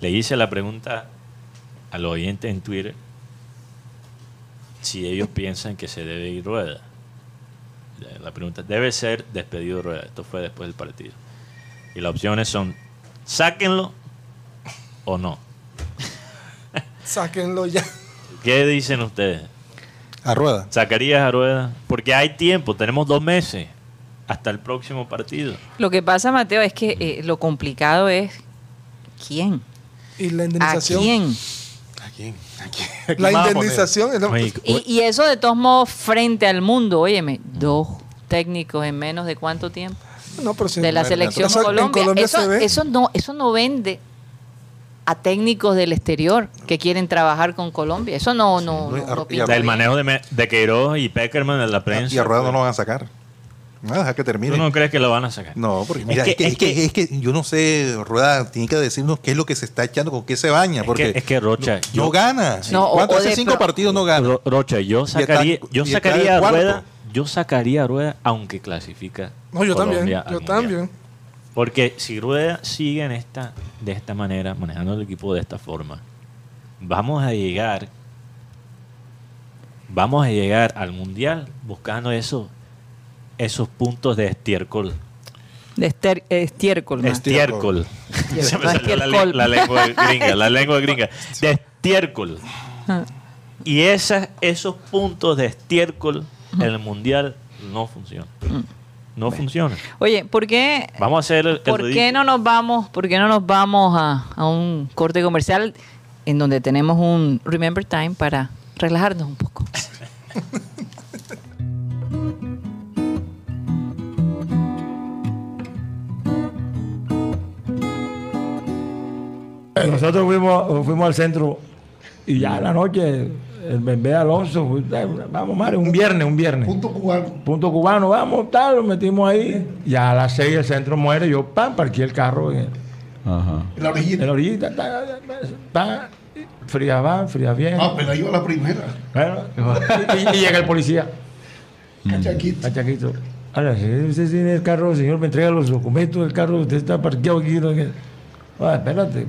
Speaker 3: Le hice la pregunta a los oyentes en Twitter si ellos piensan que se debe ir Rueda. La pregunta debe ser despedido Rueda. Esto fue después del partido. Y las opciones son sáquenlo o no. [laughs]
Speaker 5: Sáquenlo ya.
Speaker 3: ¿Qué dicen ustedes?
Speaker 4: A rueda.
Speaker 3: ¿Sacarías a Rueda? Porque hay tiempo, tenemos dos meses hasta el próximo partido.
Speaker 2: Lo que pasa, Mateo, es que eh, lo complicado es quién.
Speaker 5: Y la
Speaker 2: ¿A
Speaker 5: indemnización.
Speaker 2: quién?
Speaker 4: ¿A quién? ¿A quién? ¿A quién
Speaker 5: La indemnización. es lo-
Speaker 2: Y, y eso de todos modos frente al mundo, óyeme, dos técnicos en menos de cuánto tiempo
Speaker 5: no, pero sí.
Speaker 2: de la selección
Speaker 5: eso
Speaker 2: Colombia.
Speaker 5: Colombia
Speaker 2: eso, eso no, eso no vende a técnicos del exterior que quieren trabajar con Colombia. Eso no, no,
Speaker 4: no, y
Speaker 2: no- no pinta
Speaker 3: manejo de, de Queiroz y Peckerman en la prensa.
Speaker 4: Y a rueda no lo van a sacar. No, deja que termine.
Speaker 3: ¿Tú no crees que lo van a sacar?
Speaker 4: No, porque mira,
Speaker 3: que-
Speaker 4: es que,
Speaker 3: es
Speaker 4: es que-
Speaker 3: que-
Speaker 4: es que yo no sé, Rueda tiene que decirnos qué es lo que se está echando, con qué se baña,
Speaker 3: Es
Speaker 4: porque
Speaker 3: que- es que Rocha,
Speaker 4: no,
Speaker 3: yo-
Speaker 4: no gana.
Speaker 2: No,
Speaker 4: ¿Cuánto hace cinco partidos no gana?
Speaker 3: Ro- Rocha, yo
Speaker 4: está-
Speaker 3: sacaría, yo sacaría a. Rueda, yo sacaría a Rueda aunque clasifica.
Speaker 5: No, yo también.
Speaker 3: Colombia
Speaker 5: Yo también.
Speaker 3: Porque si Rueda sigue en esta, de esta manera, manejando el equipo de esta forma, vamos a llegar, vamos a llegar al mundial buscando esos, esos puntos de estiércol.
Speaker 2: De ester- estiércol. más.
Speaker 3: Estiércol. Se me
Speaker 2: No,
Speaker 3: salió la,
Speaker 2: estiércol.
Speaker 3: la lengua gringa, la lengua gringa. De estiércol. Y esas, esos puntos de estiércol en el mundial no funcionan. No funcionan.
Speaker 2: Oye, ¿por qué,
Speaker 3: Vamos a hacer el, el
Speaker 2: ¿por qué
Speaker 3: ridículo.
Speaker 2: no nos vamos, por qué no nos vamos a, a un corte comercial en donde tenemos un Remember Time para relajarnos un poco? [laughs]
Speaker 6: Nosotros fuimos, fuimos al centro y ya en la noche el bebé Alonso, vamos, Mario, un viernes, un viernes.
Speaker 7: Punto cubano.
Speaker 6: Punto cubano, vamos, tal, lo metimos ahí. Ya a las seis el centro muere, yo, pam, parqué el carro en,
Speaker 7: En la
Speaker 6: en
Speaker 7: orillita.
Speaker 6: la orillita, ta, ta, fría va, fría bien.
Speaker 7: Ah, pero iba la primera.
Speaker 6: Bueno, y, y llega el policía.
Speaker 7: Cachaquito.
Speaker 6: A Chaquito. Ahora, si usted tiene el carro, señor, me entrega los documentos del carro, usted está parqueado aquí. ¿no? Ah, espérate.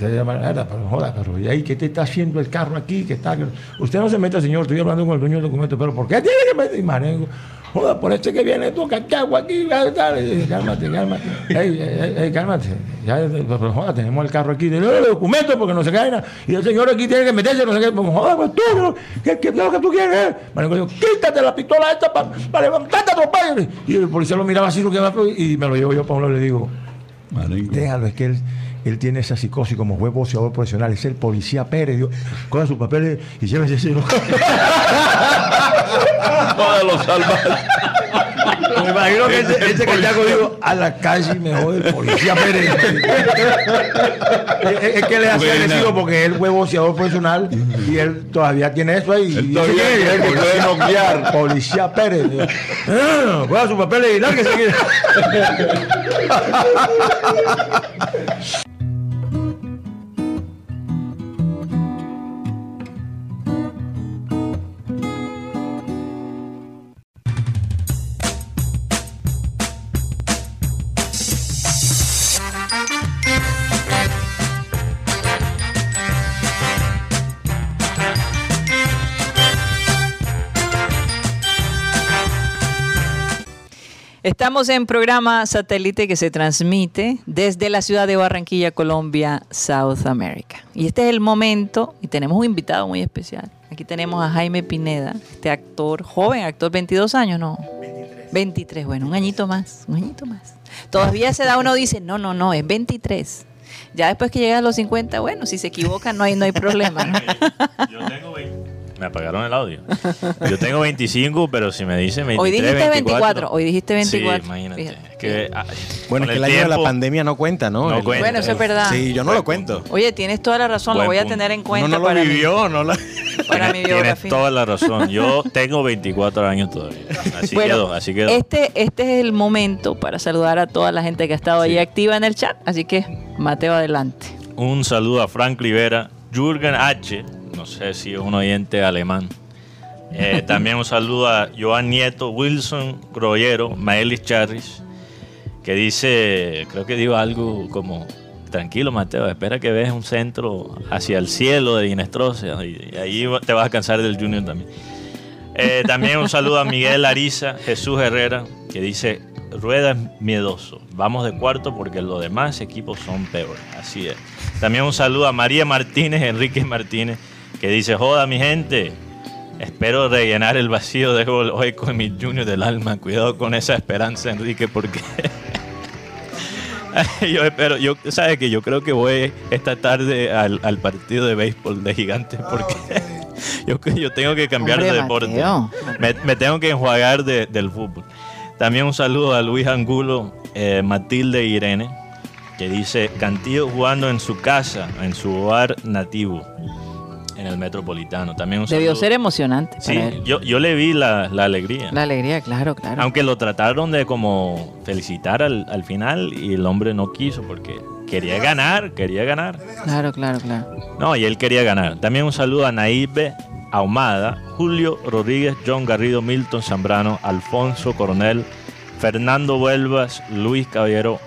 Speaker 6: Usted llama, "Ara, pero joda, pero ¿y ahí qué te está haciendo el carro aquí? que está? Usted no se meta, señor, estoy hablando con el dueño del documento, pero ¿por qué tiene que meter? Y marengo, joda, por este que viene tú, hago aquí, tal, tal". Y, cálmate, cálmate. Ey, ey, ey, cálmate. Ya, pero joda, tenemos el carro aquí, dile el documento porque no se cae nada. Y el señor aquí tiene que meterse, no sé qué. Pues, joda, pues tú. ¿qué, qué es lo que tú quieres? Marengo dijo, quítate la pistola esta para pa levantarte a tu padre. Y el policía lo miraba así, lo que y me lo llevo yo para uno y le digo, Déjalo, es que él, él tiene esa psicosis como buen boxeador profesional, es el policía Pérez, Dios, coja sus papeles y llévese ese. ¿no?
Speaker 3: Los.
Speaker 6: Me imagino que ese, ese cachaco dijo, a la calle me jode el policía Pérez. es, es que le hace
Speaker 3: Buena.
Speaker 6: agresivo porque él fue boxeador profesional y él todavía tiene eso ahí.
Speaker 3: Él
Speaker 6: Y
Speaker 3: todavía tiene
Speaker 6: "El
Speaker 3: que puede noquear".
Speaker 6: Policía Pérez. "Ah, sus papeles y lárguese
Speaker 2: Estamos en programa satélite que se transmite desde la ciudad de Barranquilla, Colombia, South America. Y este es el momento, y tenemos un invitado muy especial. Aquí tenemos a Jaime Pineda, este actor, joven actor, 22 años, ¿no? 23. 23, bueno, un añito más, un añito más. Todavía a esa edad uno dice, no, no, no, es 23. Ya después que llega a los 50, bueno, si se equivocan no hay, no hay problema. ¿no? [laughs]
Speaker 3: Yo tengo 20. Me apagaron el audio. Yo tengo 25, pero si me dicen 23,
Speaker 2: Hoy dijiste
Speaker 3: 24,
Speaker 2: 24, hoy dijiste 24.
Speaker 3: Sí, imagínate.
Speaker 2: Fíjate.
Speaker 3: Es que, ah,
Speaker 8: Bueno,
Speaker 3: con
Speaker 8: es que el año de la pandemia no cuenta, ¿no?
Speaker 3: No
Speaker 8: El-
Speaker 3: cuenta.
Speaker 2: Bueno, eso es verdad.
Speaker 8: Sí, yo no
Speaker 3: Buen
Speaker 8: lo cuento.
Speaker 3: punto.
Speaker 2: Oye, tienes toda la razón, lo
Speaker 3: Buen
Speaker 2: voy a tener en cuenta
Speaker 8: no lo
Speaker 2: para, mi,
Speaker 8: vivió, no lo...
Speaker 2: para mi
Speaker 3: Tienes
Speaker 2: biografía.
Speaker 3: toda la razón. Yo tengo 24 años todavía. Así
Speaker 2: bueno,
Speaker 3: quedó, así quedó.
Speaker 2: Este, este es el momento para saludar a toda la gente que ha estado ahí
Speaker 3: Sí.
Speaker 2: activa en el chat. Así que, Mateo, adelante.
Speaker 3: Un saludo a Frank Rivera, Jürgen H., no sé si es un oyente alemán. Eh, [laughs] también un saludo a Joan Nieto, Wilson Groyero, Maelis Charris, que dice, creo que digo algo como, tranquilo Mateo, espera que veas un centro hacia el cielo de Inestrosa y, y ahí te vas a cansar del Junior también. Eh, también un saludo a Miguel Ariza, Jesús Herrera, que dice, Rueda es miedoso, vamos de cuarto porque los demás equipos son peores. Así es. También un saludo a María Martínez, Enrique Martínez, que dice, joda mi gente, espero rellenar el vacío de gol hoy con mi Junior del alma. Cuidado con esa esperanza, Enrique, porque... [laughs] yo espero, yo, sabes que yo creo que voy esta tarde al, al partido de béisbol de gigantes porque [laughs] yo, yo tengo que cambiar
Speaker 2: Hombre,
Speaker 3: de deporte. Me, me tengo que enjuagar de- del fútbol. También un saludo a Luis Angulo, eh, Matilde Irene, que dice Cantillo jugando en su casa, en su hogar nativo, en el metropolitano. También un
Speaker 2: Debió
Speaker 3: saludo-
Speaker 2: ser emocionante
Speaker 3: Sí,
Speaker 2: para él.
Speaker 3: yo, yo le vi la, la alegría.
Speaker 2: La alegría, claro, claro.
Speaker 3: Aunque lo trataron de como felicitar al, al final y el hombre no quiso porque quería ganar, quería ganar.
Speaker 2: Claro, claro, claro.
Speaker 3: No, y él quería ganar. También un saludo a Naive Ahumada, Julio Rodríguez, John Garrido, Milton Zambrano, Alfonso Coronel, Fernando Huelvas, Luis Caballero,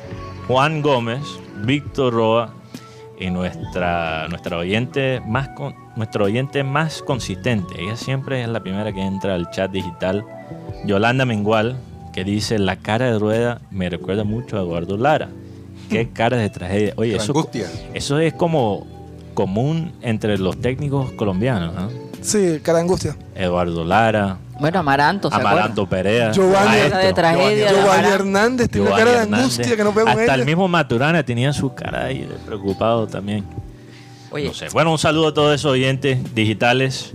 Speaker 3: Juan Gómez, Víctor Roa y nuestra, nuestra oyente más con- nuestro oyente más consistente. Ella siempre es la primera que entra al chat digital. Yolanda Mengual, que dice la cara de rueda me recuerda mucho a Eduardo Lara. Qué [laughs] cara de tragedia. Oye, eso, eso es como común entre los técnicos colombianos, ¿no?
Speaker 5: Sí, cara de angustia.
Speaker 3: Eduardo Lara,
Speaker 2: Bueno, Amaranto, ¿se
Speaker 3: Amaranto Perea,
Speaker 5: Giovanni-
Speaker 2: de tragedia.
Speaker 5: Giovanni. Hernández tiene una cara de
Speaker 3: Hernández.
Speaker 5: angustia que no con
Speaker 3: Hasta el mismo Maturana tenía su cara ahí de preocupado también.
Speaker 2: Oye,
Speaker 3: No sé. Bueno, un saludo a todos esos oyentes digitales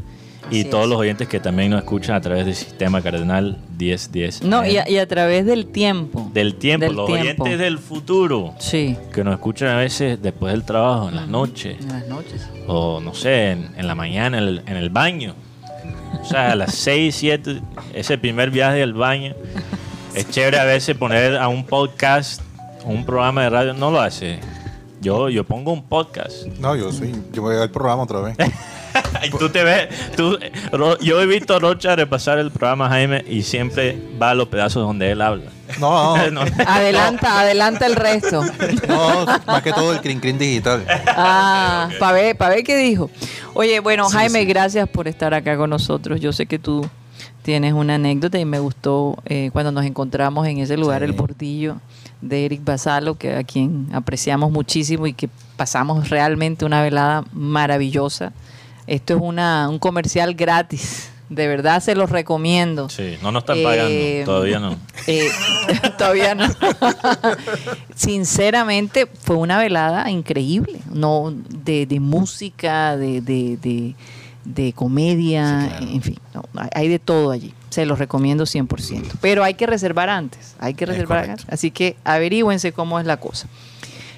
Speaker 3: y
Speaker 2: Así
Speaker 3: todos
Speaker 2: es.
Speaker 3: los oyentes que también nos escuchan a través del sistema Cardenal 1010.
Speaker 2: no, y a, y a través del tiempo.
Speaker 3: del tiempo,
Speaker 2: del
Speaker 3: los
Speaker 2: tiempo.
Speaker 3: oyentes del futuro
Speaker 2: Sí,
Speaker 3: que nos escuchan a veces después del trabajo, en las noches,
Speaker 2: en las noches.
Speaker 3: o no sé, en, en la mañana, en el, en el baño. O sea, a las 6, 7, ese primer viaje al baño. Es chévere a veces poner a un podcast, un programa de radio, no lo hace. Yo, yo pongo un podcast.
Speaker 4: No, yo sí. Yo voy a ver el programa otra vez. [laughs]
Speaker 3: Y tú te ves, tú, yo he visto a Rocha repasar el programa Jaime y siempre va a los pedazos donde él habla.
Speaker 4: No, [laughs] no,
Speaker 3: No.
Speaker 2: Adelanta, adelanta el resto.
Speaker 4: no, más que todo el crin crin digital.
Speaker 2: Ah, para ver, pa' ver qué dijo. Oye, bueno, Jaime, gracias por estar acá con nosotros. Yo sé que tú tienes una anécdota y me gustó eh, cuando nos encontramos en ese lugar, el bordillo de Eric Basalo, que a quien apreciamos muchísimo y que pasamos realmente una velada maravillosa. Esto es una, un comercial gratis. De verdad se los recomiendo.
Speaker 3: Sí, no nos están
Speaker 2: Eh,
Speaker 3: pagando, todavía no.
Speaker 2: Eh, todavía no. [laughs] [laughs] Sinceramente, fue una velada increíble. No, de, de música, de, de, de, de comedia,
Speaker 8: Sí, claro.
Speaker 2: en fin. no, hay- de todo allí. Se los recomiendo 100%. Pero hay que reservar antes. Hay que
Speaker 8: Es
Speaker 2: reservar antes. Así que averígüense cómo es la cosa.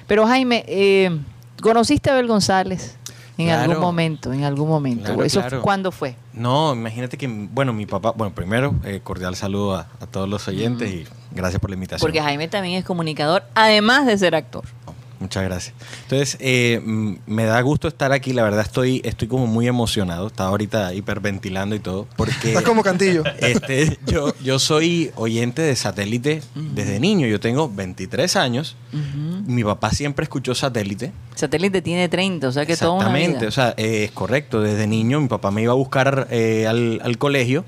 Speaker 2: Pero Jaime, eh, ¿conociste a Abel González? En
Speaker 8: Claro.
Speaker 2: algún momento, en algún momento.
Speaker 8: Claro,
Speaker 2: ¿Eso
Speaker 8: claro.
Speaker 2: cuándo fue?
Speaker 8: No, imagínate que, bueno, mi papá, bueno, primero, eh, cordial saludo a, a todos los oyentes y gracias por la invitación.
Speaker 2: Porque Jaime también es comunicador, además de ser actor.
Speaker 8: Oh, Muchas gracias. Entonces, eh, mm, me da gusto estar aquí. La verdad, estoy, estoy como muy emocionado. Estaba ahorita hiperventilando y todo. Porque
Speaker 5: Estás como cantillo. [laughs]
Speaker 8: este, yo, yo soy oyente de satélite desde niño. Yo tengo 23 años. Mi papá siempre escuchó satélite.
Speaker 2: Satélite tiene 30, o sea que toda una
Speaker 8: Exactamente.
Speaker 2: vida.
Speaker 8: O sea, eh, es correcto. Desde niño mi papá me iba a buscar eh, al, al colegio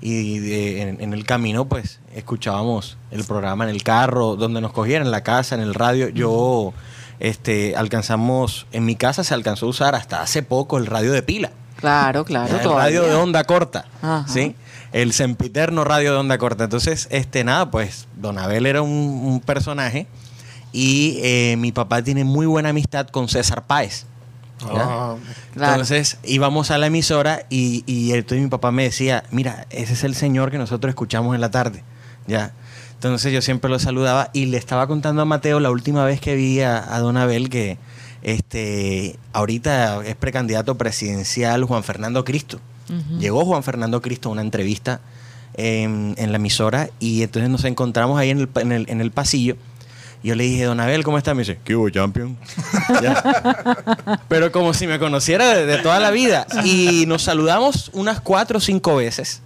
Speaker 8: y de- en, en el camino pues escuchábamos el programa en el carro, donde nos cogieran, en la casa, en el radio. Yo este, alcanzamos, en mi casa se alcanzó a usar hasta hace poco el radio de pila.
Speaker 2: Claro, claro.
Speaker 8: el
Speaker 2: todavía.
Speaker 8: radio de onda corta,
Speaker 2: Ajá.
Speaker 8: ¿sí? El sempiterno radio de onda corta. Entonces, este, nada, pues, Don Abel era un, un personaje y eh, mi papá tiene muy buena amistad con César Páez.
Speaker 2: Claro.
Speaker 8: Entonces íbamos a la emisora y, y entonces mi papá me decía, mira, ese es el señor que nosotros escuchamos en la tarde. ¿Ya? Entonces yo siempre lo saludaba y le estaba contando a Mateo la última vez que vi a, a Don Abel que este, ahorita es precandidato presidencial Juan Fernando Cristo. Llegó Juan Fernando Cristo a una entrevista en, en la emisora y entonces nos encontramos ahí en el, en el, en el pasillo. Yo le dije, Don Abel, ¿cómo está? Me dice, ¿qué hubo, champion? [laughs] Pero como si me conociera de, de toda la vida. Y nos saludamos unas cuatro o cinco veces.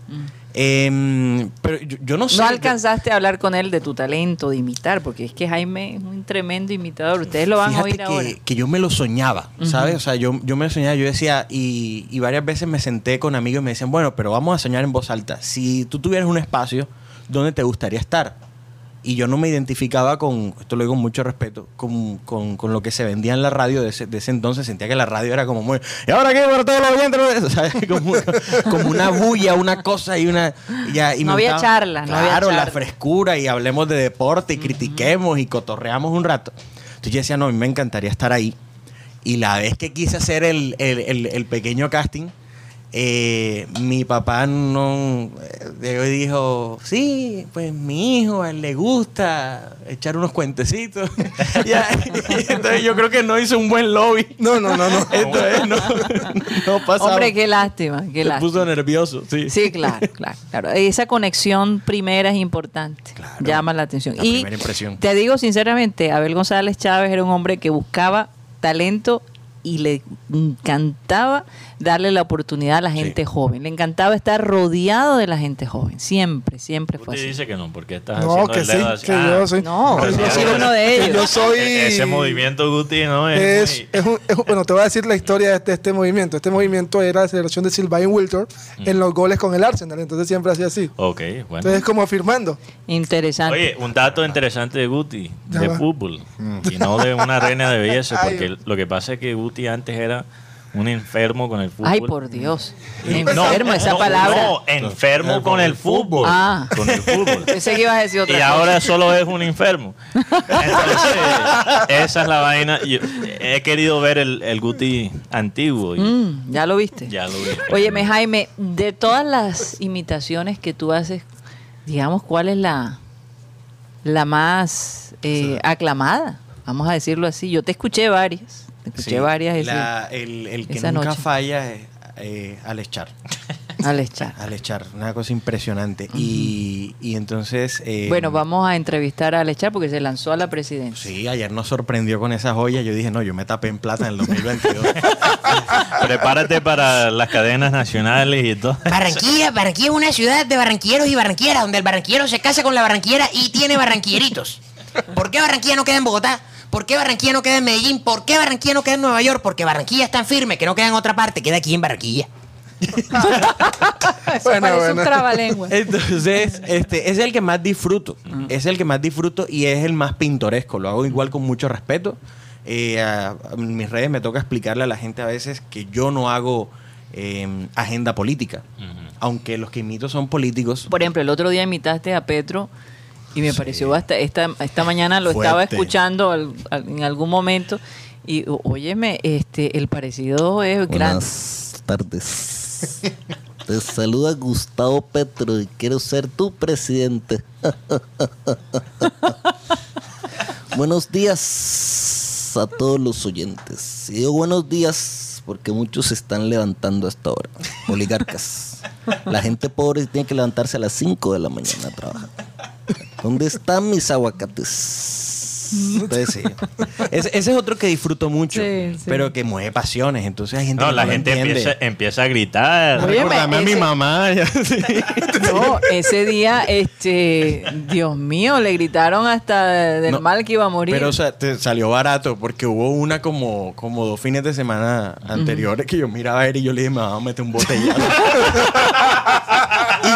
Speaker 8: Em, pero yo, yo no sé.
Speaker 2: No
Speaker 8: yo-
Speaker 2: alcanzaste a hablar con él de tu talento de imitar, porque es que Jaime es un tremendo imitador. Ustedes lo van a oír
Speaker 8: que,
Speaker 2: ahora.
Speaker 8: que yo me lo soñaba, ¿sabes? O sea, yo, yo me lo soñaba, yo decía, y, y varias veces me senté con amigos y me decían, bueno, pero vamos a soñar en voz alta. Si tú tuvieras un espacio, ¿dónde te gustaría estar? Y yo no me identificaba con, esto lo digo con mucho respeto, con, con- con lo que se vendía en la radio de ese, de ese entonces. Sentía que la radio era como muy, y ahora qué para todos los oyentes, ¿sabes? Como, como una bulla, una cosa y una... y ya, y
Speaker 2: No había
Speaker 8: gustaba-
Speaker 2: charla, no había
Speaker 8: Claro, la
Speaker 2: charla.
Speaker 8: frescura y hablemos de deporte y critiquemos y cotorreamos un rato. Entonces yo decía, no, a mí me encantaría estar ahí. Y la vez que quise hacer el, el- el- el pequeño casting, eh, mi papá no eh, dijo, sí, pues mi hijo, a él le gusta echar unos cuentecitos. [laughs] Y [laughs] entonces yo creo que no hizo un buen lobby.
Speaker 5: No, no, no, no. [laughs]
Speaker 8: Entonces no, no pasaba.
Speaker 2: Hombre, qué lástima, qué
Speaker 8: Se
Speaker 2: lástima.
Speaker 8: puso nervioso, sí.
Speaker 2: Sí, claro, claro, claro. Esa conexión primera es importante.
Speaker 8: Claro.
Speaker 2: Llama la atención.
Speaker 8: La
Speaker 2: y
Speaker 8: primera impresión.
Speaker 2: te digo sinceramente, Abel González Chávez era un hombre que buscaba talento y le encantaba darle la oportunidad a la gente joven. Le encantaba estar rodeado de la gente joven. Siempre, siempre fue
Speaker 3: Usted
Speaker 2: así.
Speaker 3: dice que no, porque estás
Speaker 5: No,
Speaker 3: haciendo
Speaker 5: que
Speaker 3: el
Speaker 5: sí,
Speaker 3: dedo
Speaker 5: que
Speaker 3: Ah,
Speaker 5: yo soy.
Speaker 2: No, yo
Speaker 3: sí,
Speaker 2: soy uno de ellos.
Speaker 5: yo soy.
Speaker 3: e- Ese movimiento, Guti, ¿no? Es,
Speaker 5: Es, es un- es un- bueno, te voy a decir la historia de este, este movimiento. Este movimiento era la celebración de Sylvain Wiltor
Speaker 3: Mm.
Speaker 5: en los goles con el Arsenal. Entonces siempre hacía así.
Speaker 3: Ok, bueno.
Speaker 5: Entonces, como afirmando.
Speaker 2: Interesante.
Speaker 3: Oye, un dato interesante de Guti, de fútbol, y no de una reina de belleza, [laughs]
Speaker 5: Ay.
Speaker 3: porque lo que pasa es que Guti antes era un enfermo con el fútbol.
Speaker 2: Ay, por Dios. Enfermo, esa
Speaker 3: no,
Speaker 2: palabra.
Speaker 3: No, enfermo con el fútbol.
Speaker 2: Ah.
Speaker 3: Con el fútbol. [laughs]
Speaker 2: Pensé que ibas a decir otra
Speaker 3: Y
Speaker 2: cosa.
Speaker 3: ahora solo es un enfermo. Entonces, esa es la vaina. Yo he querido ver el, el Guti antiguo. y
Speaker 2: Mm, ya lo viste.
Speaker 3: Ya lo vi.
Speaker 2: Óyeme, Jaime, de todas las imitaciones que tú haces, digamos, ¿cuál es la, la más eh, aclamada? Vamos a decirlo así. Yo te escuché varias. Escuché
Speaker 8: Sí,
Speaker 2: varias ese-
Speaker 8: la- el, el que
Speaker 2: esa
Speaker 8: nunca
Speaker 2: noche.
Speaker 8: falla es eh, al echar. [laughs]
Speaker 2: al echar.
Speaker 8: Al echar, una cosa impresionante. y, y entonces. eh,
Speaker 2: Bueno, vamos a entrevistar a Alechar porque se lanzó a la presidencia.
Speaker 8: Sí, ayer nos sorprendió con esa joya. Yo dije, no, yo me tapé en plata en el 2022. [laughs]
Speaker 3: Prepárate para las cadenas nacionales y todo.
Speaker 9: Barranquilla, Barranquilla es una ciudad de barranquilleros y barranquilleras, donde el barranquillero se casa con la barranquillera y tiene barranquilleritos. ¿Por qué Barranquilla no queda en Bogotá? ¿Por qué Barranquilla no queda en Medellín? ¿Por qué Barranquilla no queda en Nueva York? Porque Barranquilla es tan firme que no queda en otra parte, queda aquí en Barranquilla. [laughs]
Speaker 2: Eso
Speaker 5: Bueno,
Speaker 2: parece
Speaker 5: bueno.
Speaker 2: un trabalengua.
Speaker 8: Entonces, este, es el que más disfruto. Es el que más disfruto y es el más pintoresco. Lo hago igual con mucho respeto. Eh, a- a- en mis redes me toca explicarle a la gente a veces que yo no hago eh, agenda política. Aunque los que imito son políticos.
Speaker 2: Por ejemplo, el otro día imitaste a Petro y me pareció hasta esta, esta mañana lo estaba escuchando al- al- en algún momento y óyeme, este el parecido es grande.
Speaker 10: Buenas tardes. Te saluda Gustavo Petro y quiero ser tu presidente. [laughs] buenos días a todos los oyentes. Y digo buenos días porque muchos se están levantando a esta hora. Oligarcas. La gente pobre tiene que levantarse a las 5 de la mañana a trabajar. ¿Dónde están mis aguacates?
Speaker 8: Entonces, sí. Ese, ese es otro que disfruto mucho,
Speaker 2: Sí, sí.
Speaker 8: pero que mueve pasiones. Entonces hay gente
Speaker 3: No,
Speaker 8: que
Speaker 3: la gente empieza, empieza a gritar.
Speaker 2: Oye,
Speaker 8: Recordame a mi
Speaker 2: ese-
Speaker 8: mamá. [laughs]
Speaker 2: No, ese día, este, Dios mío, le gritaron hasta del
Speaker 8: No,
Speaker 2: mal que iba a morir.
Speaker 8: Pero o sea, te salió barato porque hubo una como, como dos fines de semana anteriores que yo miraba a él y yo le dije, me va a meter un botellazo. [laughs]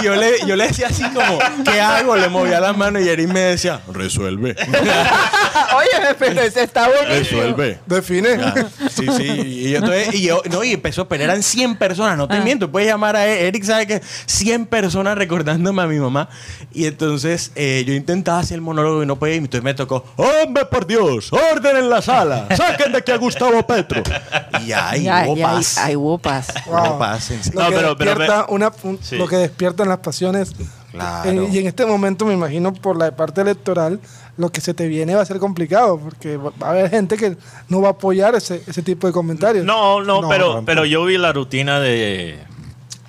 Speaker 8: y yo le, yo le decía así como, ¿qué hago? Le movía las manos y Eric me decía, resuelve. [laughs]
Speaker 2: Oye, pero ese está buenísimo.
Speaker 8: Resuelve.
Speaker 5: Define.
Speaker 8: Ya. Sí, sí. Y yo, entonces- y yo- no, y empezó, pero eran 100 personas, no te
Speaker 2: Ah.
Speaker 8: miento. Puedes llamar a E- Eric, sabe que 100 personas recordándome a mi mamá. Y entonces eh, yo intentaba hacer el monólogo y no podía. Y entonces me tocó, ¡Hombre, por Dios! ¡Orden en la sala! ¡Saquen de aquí a Gustavo Petro! Y Ya, hubo paz.
Speaker 2: hay hubo paz.
Speaker 8: En.
Speaker 5: Lo,
Speaker 3: No,
Speaker 5: que
Speaker 3: pero- pero-
Speaker 5: despierta una, un-
Speaker 3: Sí.
Speaker 5: lo que despiertan las pasiones.
Speaker 8: Claro.
Speaker 5: En- y en este momento me imagino por la parte electoral, lo que se te viene va a ser complicado, porque va a haber gente que no va a apoyar ese, ese tipo de comentarios.
Speaker 3: No, no,
Speaker 4: No,
Speaker 3: pero, pero yo vi la rutina de,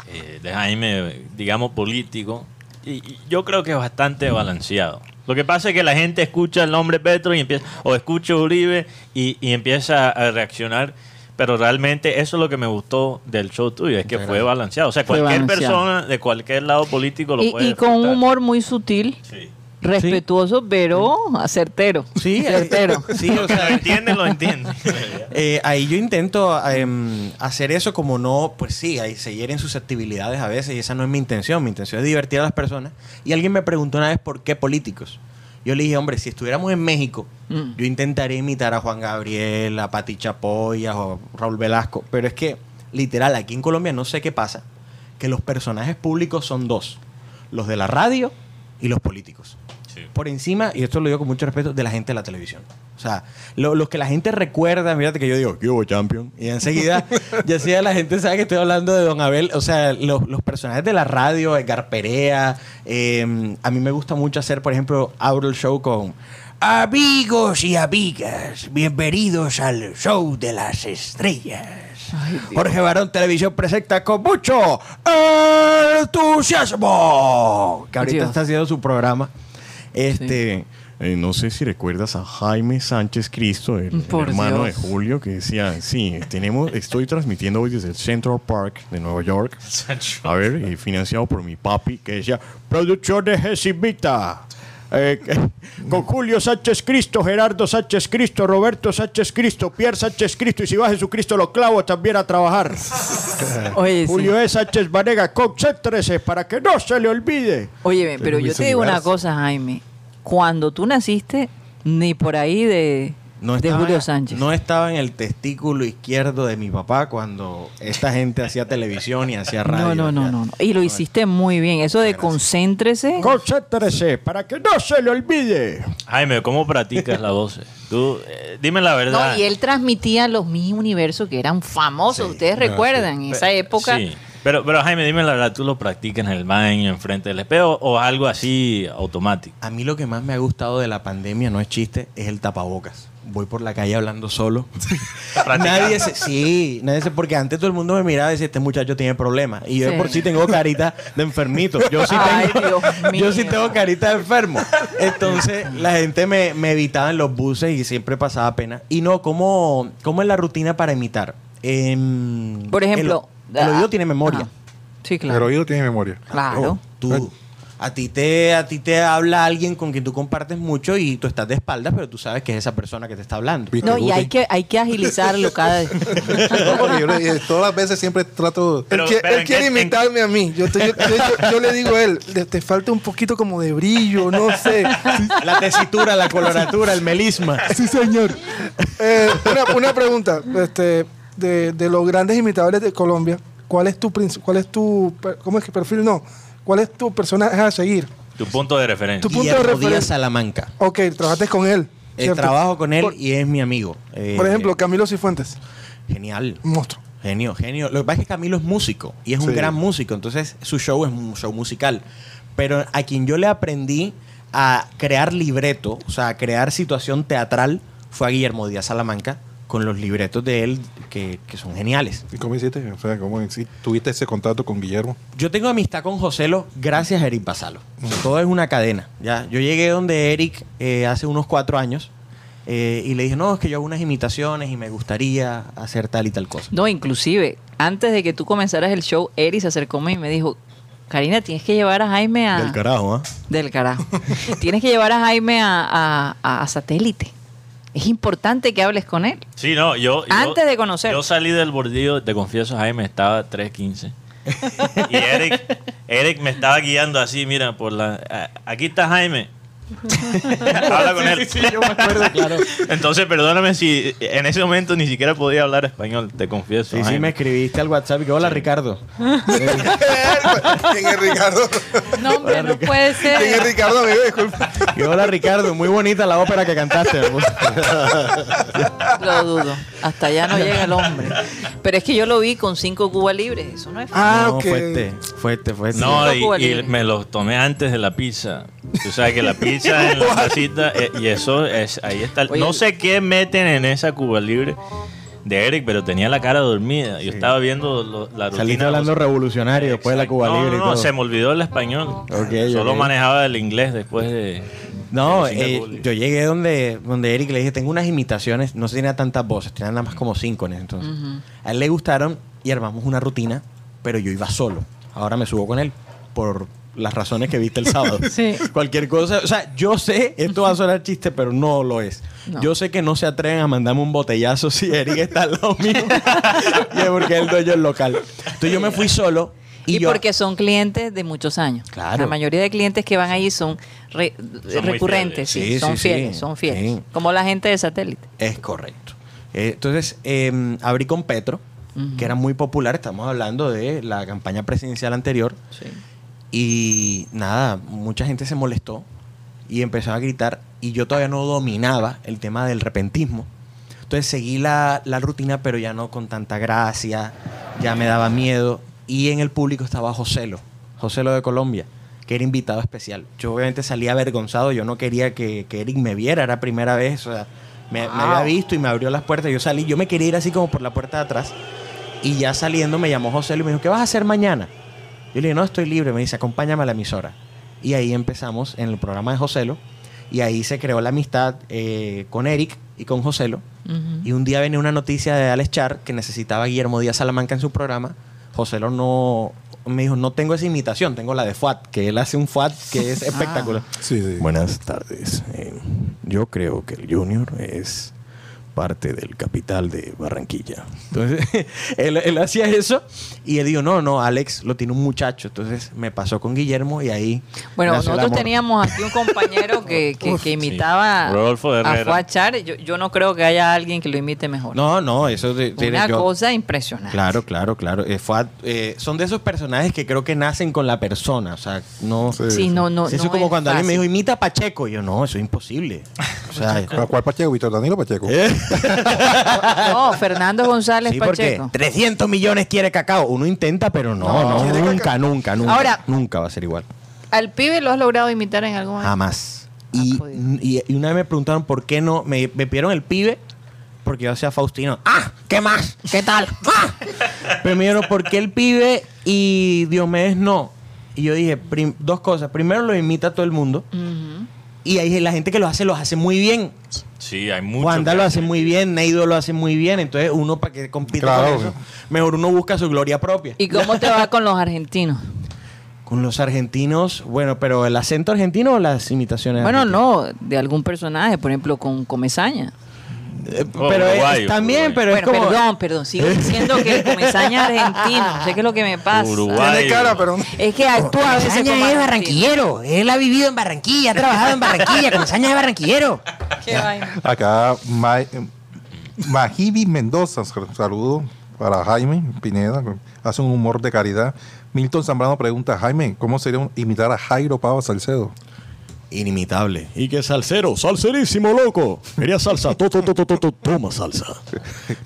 Speaker 3: eh, de Jaime, digamos, político, y, y yo creo que es bastante balanceado. Lo que pasa es que la gente escucha el nombre Petro y empieza, o escucha Uribe y, y empieza a reaccionar. Pero realmente eso es lo que me gustó del show tuyo, es que fue balanceado. O sea,
Speaker 2: Fue
Speaker 3: cualquier
Speaker 2: balanceado.
Speaker 3: persona de cualquier lado político lo
Speaker 2: Y,
Speaker 3: puede
Speaker 2: y con un humor muy sutil,
Speaker 3: Sí.
Speaker 2: respetuoso, pero acertero.
Speaker 8: Sí, [laughs]
Speaker 2: certero.
Speaker 8: Sí, [laughs] o
Speaker 3: Lo
Speaker 8: sea,
Speaker 3: entiende, lo entiende. [laughs]
Speaker 8: Eh, ahí yo intento em, hacer eso como no, pues sí, ahí se hieren susceptibilidades a veces y esa no es mi intención. Mi intención es divertir a las personas. Y alguien me preguntó una vez por qué políticos. Yo le dije, hombre, si estuviéramos en México,
Speaker 2: Mm.
Speaker 8: yo intentaría imitar a Juan Gabriel, a Pati Chapoy, a Raúl Velasco. Pero es que, literal, aquí en Colombia no sé qué pasa, que los personajes públicos son dos. Los de la radio y los políticos
Speaker 3: Sí.
Speaker 8: por encima, y esto lo digo con mucho respeto, de la gente de la televisión. O sea, lo- los que la gente recuerda, fíjate que yo digo, ¿qué hubo, champion? Y enseguida, [laughs] ya sea la gente sabe que estoy hablando de Don Abel. O sea, los, los personajes de la radio, Edgar Perea. eh, a mí me gusta mucho hacer, por ejemplo, abro el show con amigos y amigas, bienvenidos al show de las estrellas. Jorge Barón Televisión presenta con mucho entusiasmo. Que ahorita
Speaker 2: Dios.
Speaker 8: está haciendo su programa. Este. eh, no sé si recuerdas a Jaime Sánchez Cristo, el, hermano
Speaker 2: Dios.
Speaker 8: de Julio, que decía, sí, tenemos, estoy transmitiendo hoy desde el Central Park de Nueva York. A ver, y financiado por mi papi, que decía, producción de Jesimita. Eh, con Julio Sánchez Cristo, Gerardo Sánchez Cristo, Roberto Sánchez Cristo, Pierre Sánchez Cristo, y si va Jesucristo lo clavo también a trabajar. [laughs]
Speaker 2: Oye, sí.
Speaker 8: Julio E. Sánchez Vanega, concéntrese para que no se le olvide.
Speaker 2: Óyeme, pero yo te digo una cosa, Jaime. Cuando tú naciste, ni por ahí de,
Speaker 8: No
Speaker 2: de
Speaker 8: estaba,
Speaker 2: Julio Sánchez.
Speaker 8: no estaba en el testículo izquierdo de mi papá cuando esta gente hacía televisión y hacía [laughs] radio.
Speaker 2: no, no, no, no, no. Y lo hiciste muy bien. Eso de concéntrese.
Speaker 8: Concéntrese para que no se le olvide.
Speaker 3: Jaime, ¿cómo practicas la voz? Tú, eh, dime la verdad.
Speaker 2: No, y él transmitía los Miss Universos que eran famosos. Ustedes recuerdan, en esa época.
Speaker 3: Sí. Pero, pero Jaime, dime la verdad, ¿tú lo practicas en el baño, enfrente del espejo o algo así automático?
Speaker 8: A mí lo que más me ha gustado de la pandemia, no es chiste, es el tapabocas. Voy por la calle hablando solo. [laughs] nadie se, sí, nadie se, porque antes todo el mundo me miraba y decía, este muchacho tiene problemas. Y yo de
Speaker 2: Sí.
Speaker 8: por sí tengo carita de enfermito. Yo sí
Speaker 2: Ay,
Speaker 8: tengo, yo sí tengo carita de enfermo. Entonces la gente me, me evitaba en los buses y siempre pasaba pena. Y no, ¿cómo, cómo es la rutina para imitar? Em,
Speaker 2: Por ejemplo,
Speaker 8: el, el oído
Speaker 2: ah,
Speaker 8: tiene memoria.
Speaker 2: Sí,
Speaker 4: El
Speaker 2: claro.
Speaker 4: oído tiene memoria.
Speaker 2: Claro.
Speaker 8: Tú, a ti te, a ti te habla alguien con quien tú compartes mucho y tú estás de espaldas, pero tú sabes que es esa persona que te está hablando.
Speaker 4: ¿Viste,
Speaker 2: No, y hay que, hay que agilizarlo cada vez. [laughs]
Speaker 4: No, porque yo le- todas las veces siempre trato.
Speaker 3: Pero-
Speaker 5: él qui-
Speaker 3: pero
Speaker 5: él
Speaker 3: ¿en
Speaker 5: quiere
Speaker 3: qué- en-
Speaker 5: imitarme a mí. Yo, te- yo- yo- yo le digo a él, "Le- te falta un poquito como de brillo, no sé.
Speaker 8: La tesitura, la coloratura, el melisma.
Speaker 5: sí, señor. Eh, una, una pregunta. Este, de, de los grandes imitadores de Colombia, ¿cuál es tu cuál es tu cómo es que perfil no? ¿Cuál es tu personaje a seguir?
Speaker 3: Tu punto de referencia.
Speaker 5: Tu punto de
Speaker 8: Guillermo
Speaker 5: referencia.
Speaker 8: Díaz Salamanca.
Speaker 5: Ok, trabajaste con él.
Speaker 8: Eh,
Speaker 5: ¿cierto?
Speaker 8: trabajo con él
Speaker 5: Por,
Speaker 8: y es mi amigo. Eh,
Speaker 5: por ejemplo, Camilo Cifuentes,
Speaker 8: Genial.
Speaker 5: un monstruo.
Speaker 8: Genio, genio. Lo que pasa es que Camilo es músico y es un
Speaker 4: Sí.
Speaker 8: gran músico, entonces su show es un show musical. Pero a quien yo le aprendí a crear libreto, o sea, a crear situación teatral, fue a Guillermo Díaz Salamanca con los libretos de él que, que son geniales.
Speaker 4: ¿Y cómo hiciste? O sea, ¿cómo hici- tuviste ese contacto con Guillermo?
Speaker 8: Yo tengo amistad con Joselo gracias a Eric Basalo. Todo es una cadena. ¿ya? Yo llegué donde Eric eh, hace unos cuatro años eh, y le dije, no, es que yo hago unas imitaciones y me gustaría hacer tal y tal cosa.
Speaker 2: No, inclusive, antes de que tú comenzaras el show, Eri se acercó a mí y me dijo, Karina, tienes que llevar a Jaime a...
Speaker 8: Del carajo, ¿ah?
Speaker 2: Del carajo. [laughs] tienes que llevar a Jaime a, a- a satélite. Es importante que hables con él.
Speaker 3: Sí, no, yo. yo-
Speaker 2: Antes de conocer.
Speaker 3: Yo salí del bordillo, te confieso, Jaime, estaba 3.15. [laughs] Y Eric, Eric me estaba guiando así, mira, por la... Aquí está Jaime. Habla con él.
Speaker 8: Sí, sí, yo me acuerdo, claro.
Speaker 3: Entonces, perdóname si en ese momento ni siquiera podía hablar español, te confieso.
Speaker 8: Sí, sí, me escribiste al WhatsApp y que hola Ricardo.
Speaker 5: ¿Quién es Ricardo?
Speaker 2: No, hombre, no puede
Speaker 5: ¿Quién es
Speaker 2: ser.
Speaker 5: Ricardo, amigo? Disculpa.
Speaker 8: Y hola Ricardo, muy bonita la ópera que cantaste.
Speaker 2: Lo dudo. Hasta allá no llega el hombre. Pero es que yo lo vi con cinco cubas libres. Eso no es fácil.
Speaker 5: Ah,
Speaker 8: no,
Speaker 5: ok.
Speaker 8: fuerte, fuerte, fuerte.
Speaker 3: No, y,
Speaker 2: Cuba
Speaker 3: y me los tomé antes de la pizza. Tú sabes que la pizza [laughs] en la tacita, eh, y eso es, ahí está.
Speaker 2: Oye,
Speaker 3: no sé qué meten en esa Cuba Libre de Eric, pero tenía la cara dormida. Yo estaba viendo lo- la rutina.
Speaker 8: Saliste hablando revolucionario después de la Cuba
Speaker 3: no,
Speaker 8: Libre y
Speaker 3: No, no,
Speaker 8: todo.
Speaker 3: se me olvidó el español. Solo manejaba el inglés después de.
Speaker 8: No,
Speaker 3: de
Speaker 8: eh, yo llegué donde, donde Eric le dije, tengo unas imitaciones, no tenía tantas voces, tenía nada más como cinco en ese entonces. A él le gustaron y armamos una rutina, pero yo iba solo. Ahora me subo con él por las razones que viste el sábado. [laughs]
Speaker 2: Sí.
Speaker 8: Cualquier cosa, o sea, yo sé, esto va a sonar chiste, pero no lo es.
Speaker 2: No.
Speaker 8: Yo sé que no se atreven a mandarme un botellazo si Eric está al lado mío. [laughs] y es porque él dueño del local. Entonces yo me fui solo y,
Speaker 2: Y,
Speaker 8: yo...
Speaker 2: porque son clientes de muchos años.
Speaker 8: Claro.
Speaker 2: La mayoría de clientes que van allí son, re- recurrentes,
Speaker 8: fieles.
Speaker 2: sí,
Speaker 8: Sí,
Speaker 2: son fieles, son fieles.
Speaker 8: Sí.
Speaker 2: Como la gente de satélite.
Speaker 8: Es correcto. Eh, entonces, eh, abrí con Petro, que era muy popular. Estamos hablando de la campaña presidencial anterior.
Speaker 2: Sí.
Speaker 8: Y nada, mucha gente se molestó y empezó a gritar. Y yo todavía no dominaba el tema del repentismo. Entonces seguí la, la rutina, pero ya no con tanta gracia. Ya me daba miedo. Y en el público estaba Joselo, Joselo de Colombia, que era invitado especial. Yo obviamente salí avergonzado. Yo no quería que, que Eric me viera. Era primera vez. O sea, me, me había visto y me abrió las puertas. Yo salí. Yo me quería ir así como por la puerta de atrás. Y ya saliendo me llamó José y me dijo, ¿qué vas a hacer mañana? Yo le dije, no, estoy libre. Me dice, acompáñame a la emisora. Y ahí empezamos en el programa de Joselo. Y ahí se creó la amistad eh, con Eric y con Joselo.
Speaker 2: Ujú.
Speaker 8: Y un día venía una noticia de Alex Char que necesitaba a Guillermo Díaz Salamanca en su programa. Joselo no me dijo, no tengo esa imitación, tengo la de Fuat, que él hace un Fuat que es [laughs] espectacular.
Speaker 4: Sí, sí.
Speaker 8: Buenas tardes. Eh, yo creo que el Junior es parte del capital de Barranquilla. Entonces, [laughs] él, él hacía eso y él dijo, no, no, Alex lo tiene un muchacho. Entonces me pasó con Guillermo y ahí...
Speaker 2: Bueno, nosotros teníamos aquí un compañero que, [laughs] que- que imitaba
Speaker 3: Rodolfo
Speaker 2: a
Speaker 3: Herrera.
Speaker 2: Fuad Char. Yo, yo no creo que haya alguien que lo imite mejor.
Speaker 8: No, no, eso... de-
Speaker 2: Una
Speaker 8: yo-
Speaker 2: cosa impresionante.
Speaker 8: Claro, claro, claro. Eh, Fuad, eh, son de esos personajes que creo que nacen con la persona. O sea, no...
Speaker 4: Sí.
Speaker 2: Sí, no, no.
Speaker 8: eso es como cuando alguien me
Speaker 2: fácil.
Speaker 8: dijo, imita a Pacheco. Y yo, no, eso es imposible. O sea,
Speaker 4: ¿A ¿Cuál Pacheco? Víctor Danilo Pacheco.
Speaker 8: ¿eh? [laughs]
Speaker 2: No, Fernando González
Speaker 8: Sí, porque
Speaker 2: Pacheco.
Speaker 8: 300 millones quiere cacao. Uno intenta, pero no, no,
Speaker 5: ¿Quiere
Speaker 8: nunca, nunca, nunca.
Speaker 2: Ahora-
Speaker 8: nunca va a ser igual.
Speaker 2: ¿Al pibe lo has logrado imitar en algún momento?
Speaker 8: Jamás. Y, y, y una vez me preguntaron por qué no, me, me pidieron el pibe, porque yo hacía Faustino. ¡Ah! ¿Qué más? ¿Qué tal? ¡Ah! Pero me dijeron, ¿por qué el pibe y Diomedes no? Y yo dije, dos cosas. Primero lo imita todo el mundo. Y hay la gente que lo hace, lo hace muy bien.
Speaker 3: Sí, hay mucho.
Speaker 8: Wanda lo hace muy bien, Neido lo hace muy bien. Entonces uno para que compita
Speaker 4: Claro.
Speaker 8: con eso, mejor uno busca su gloria propia.
Speaker 2: ¿Y cómo te va con los argentinos? [laughs]
Speaker 8: Con los argentinos, bueno, pero el acento argentino o las imitaciones.
Speaker 2: Bueno,
Speaker 8: argentinas?
Speaker 2: no, de algún personaje, por ejemplo, con Comezaña.
Speaker 3: Oh,
Speaker 8: pero es-
Speaker 3: uruguayo,
Speaker 8: también,
Speaker 3: uruguayo.
Speaker 8: pero
Speaker 2: bueno,
Speaker 8: es como.
Speaker 2: perdón, perdón, sigo [laughs] diciendo que el Comezaña es argentino. Sé qué es lo que me pasa.
Speaker 3: Uruguay.
Speaker 5: Tiene cara, pero no.
Speaker 2: Es que actúa a veces
Speaker 9: Comesaña es
Speaker 2: argentino.
Speaker 9: barranquillero. Él ha vivido en Barranquilla, ha trabajado en Barranquilla. Comesaña es barranquillero.
Speaker 2: Qué vaina.
Speaker 4: Acá, Ma- Majibi Mendoza, sal- saludo para Jaime Pineda, hace un humor de caridad. Milton Zambrano pregunta, Jaime, ¿cómo sería imitar a Jairo Pava Salcedo?
Speaker 8: Inimitable. Y que salsero, salserísimo, loco. Quería salsa, to, to, to, to, to, to, toma salsa.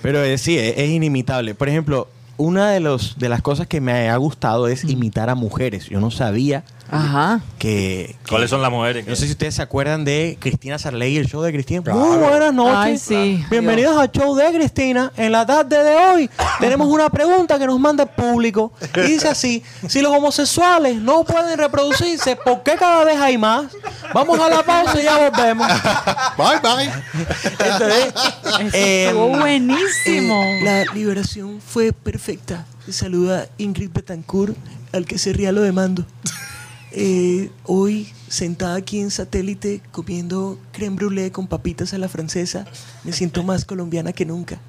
Speaker 8: Pero eh, sí, es, es inimitable. Por ejemplo, una de, los, de las cosas que me ha gustado es imitar a mujeres. Yo no sabía
Speaker 2: Ajá.
Speaker 8: que... que-
Speaker 3: ¿Cuáles son las mujeres?
Speaker 8: No sé si ustedes se acuerdan de Cristina Sarley, el show de Cristina.
Speaker 4: Claro.
Speaker 8: Muy buenas noches.
Speaker 2: Ay, sí.
Speaker 8: Bienvenidos al show de Cristina. En la tarde de hoy tenemos una pregunta que nos manda el público. Y dice así, si los homosexuales no pueden reproducirse, ¿por qué cada vez hay más? Vamos a la pausa y ya volvemos.
Speaker 4: Bye, bye.
Speaker 8: Entonces, eh,
Speaker 2: Estuvo buenísimo.
Speaker 8: eh, la liberación fue perfecta. Se saluda Ingrid Betancourt, al que se ría lo demando. Eh, hoy, sentada aquí en satélite, comiendo creme brûlée con papitas a la francesa, me siento más colombiana que nunca.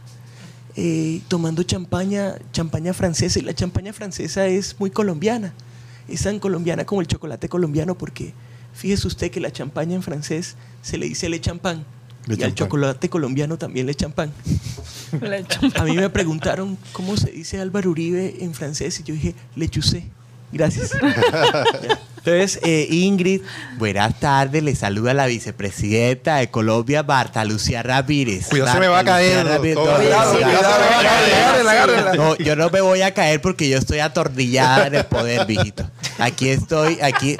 Speaker 8: eh, tomando champaña, champaña francesa. Y la champaña francesa es muy colombiana. Es tan colombiana como el chocolate colombiano porque fíjese usted que la champaña en francés se le dice le champán.
Speaker 4: Le
Speaker 8: y al chocolate colombiano también le champán. [laughs] A mí me preguntaron cómo se dice Álvaro Uribe en francés y yo dije, le chusé. Gracias. [laughs] Entonces, eh, Ingrid, buenas tardes, le saluda la vicepresidenta de Colombia, Marta Lucía Ramírez.
Speaker 4: Cuidado, se me va a caer.
Speaker 8: No, yo no me voy a caer porque yo estoy atornillada en el poder, mijito. Aquí estoy, aquí.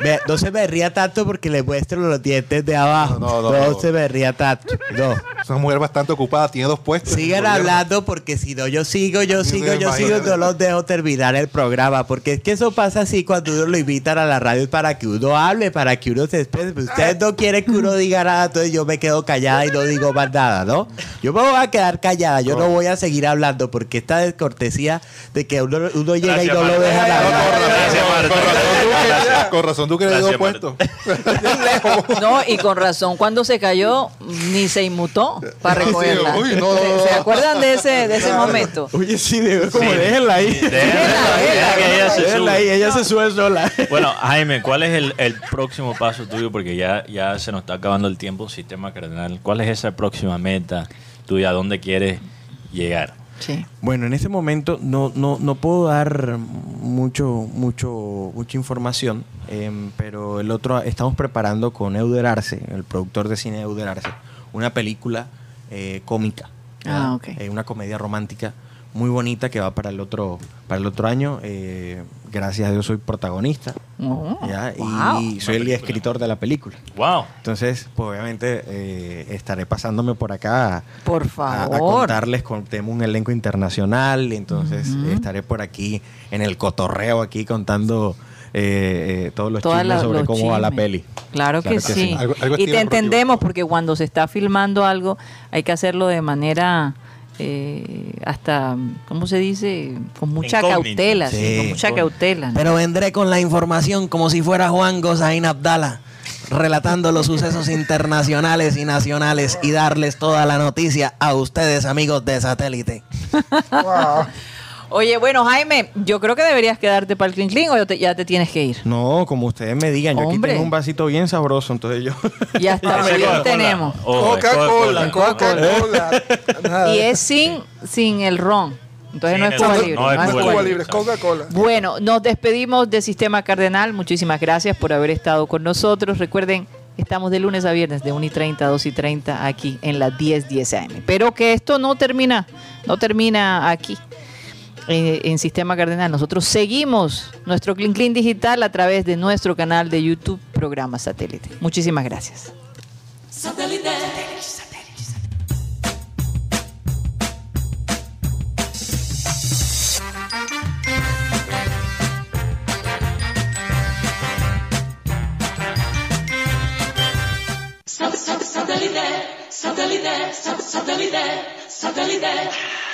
Speaker 8: Ve, no se me ría tanto porque le muestro los dientes de abajo.
Speaker 4: No,
Speaker 8: No,
Speaker 4: no, no,
Speaker 8: se me ría tanto. No.
Speaker 4: Es una mujer bastante ocupada, tiene dos puestos.
Speaker 8: Sigan hablando porque si no yo sigo, yo sigo, yo sigo, no los dejo terminar el programa. Porque es que eso pasa así cuando uno lo invitan a la radio para que uno hable, para que uno se exprese. Pero ustedes no quieren que uno diga nada, entonces yo me quedo callada y no digo más nada, ¿no? Yo me voy a quedar callada, yo no voy a seguir hablando porque esta descortesía de que uno, uno llega y no lo deja hablar.
Speaker 3: Gracias.
Speaker 4: Con razón, razón Duque le dio puesto. [laughs] [laughs]
Speaker 2: No, y con razón, cuando se cayó, ni se inmutó para
Speaker 4: Sí,
Speaker 2: recogerla.
Speaker 4: uy, no, no,
Speaker 2: ¿Se,
Speaker 4: no.
Speaker 2: se acuerdan de ese, de ese momento?
Speaker 8: Oye, sí, de- como déjenla ahí.
Speaker 3: Que ella se
Speaker 8: Déjenla ahí, ella se sube sola.
Speaker 3: Bueno, Jaime, ¿cuál es el, el próximo paso tuyo? Porque ya, ya se nos está acabando el tiempo, sistema cardenal. ¿Cuál es esa próxima meta tuya? ¿A dónde quieres llegar?
Speaker 2: Sí.
Speaker 8: Bueno, en este momento no, no, no puedo dar mucho, mucho, mucha información, em, pero el otro estamos preparando con Euder Arce, el productor de cine Euder Arce, una película eh, cómica.
Speaker 2: Ah.
Speaker 8: Eh, una comedia romántica muy bonita que va para el otro, para el otro año. Eh, gracias a Dios soy protagonista
Speaker 2: Oh,
Speaker 8: ¿ya?
Speaker 2: wow.
Speaker 8: y soy el escritor de la película.
Speaker 3: ¡Wow!
Speaker 8: Entonces, pues obviamente eh, estaré pasándome por acá a,
Speaker 2: Por favor.
Speaker 8: a contarles con tenemos un elenco internacional, entonces estaré por aquí en el cotorreo aquí contando eh, eh, todos los
Speaker 2: Todas
Speaker 8: chismes sobre
Speaker 2: los
Speaker 8: cómo va la peli.
Speaker 2: Claro, que, sí.
Speaker 4: Algo- algo
Speaker 2: y te entendemos porque cuando se está filmando algo hay que hacerlo de manera eh, hasta, ¿cómo se dice? Con mucha
Speaker 3: Incógnito.
Speaker 2: cautela, sí,
Speaker 8: Sí.
Speaker 2: con mucha cautela. ¿no?
Speaker 8: Pero vendré con la información como si fuera Juan Gozaín Abdala, relatando los sucesos internacionales y nacionales y darles toda la noticia a ustedes, amigos de satélite.
Speaker 5: Wow.
Speaker 2: Oye, bueno, Jaime, yo creo que deberías quedarte para el Clean Clean o ya te, ya te tienes que ir.
Speaker 8: No, como ustedes me digan, yo
Speaker 2: Hombre.
Speaker 8: aquí tengo un vasito bien sabroso, entonces yo... [laughs]
Speaker 2: Ya está, [laughs]
Speaker 3: Dame
Speaker 2: sí,
Speaker 3: Coca-Cola.
Speaker 2: tenemos.
Speaker 3: Oh,
Speaker 5: Coca-Cola, Coca-Cola.
Speaker 2: Y es sin, sin el ron. Entonces no es Cuba Libre.
Speaker 3: no
Speaker 2: no
Speaker 3: es Cuba
Speaker 5: Libre. Es Coca-Cola.
Speaker 2: Bueno, nos despedimos de Sistema Cardenal. Muchísimas gracias por haber estado con nosotros. Recuerden, estamos de lunes a viernes de 1 y 30 a 2 y 30 aquí en la 10 10 AM. Pero que esto no termina, no termina aquí. Eh, en Sistema Cardenal. Nosotros seguimos nuestro Clean Clean Digital a través de nuestro canal de YouTube, Programa Satélite. Muchísimas gracias.
Speaker 11: Satellite, satellite, satellite, satellite, satellite.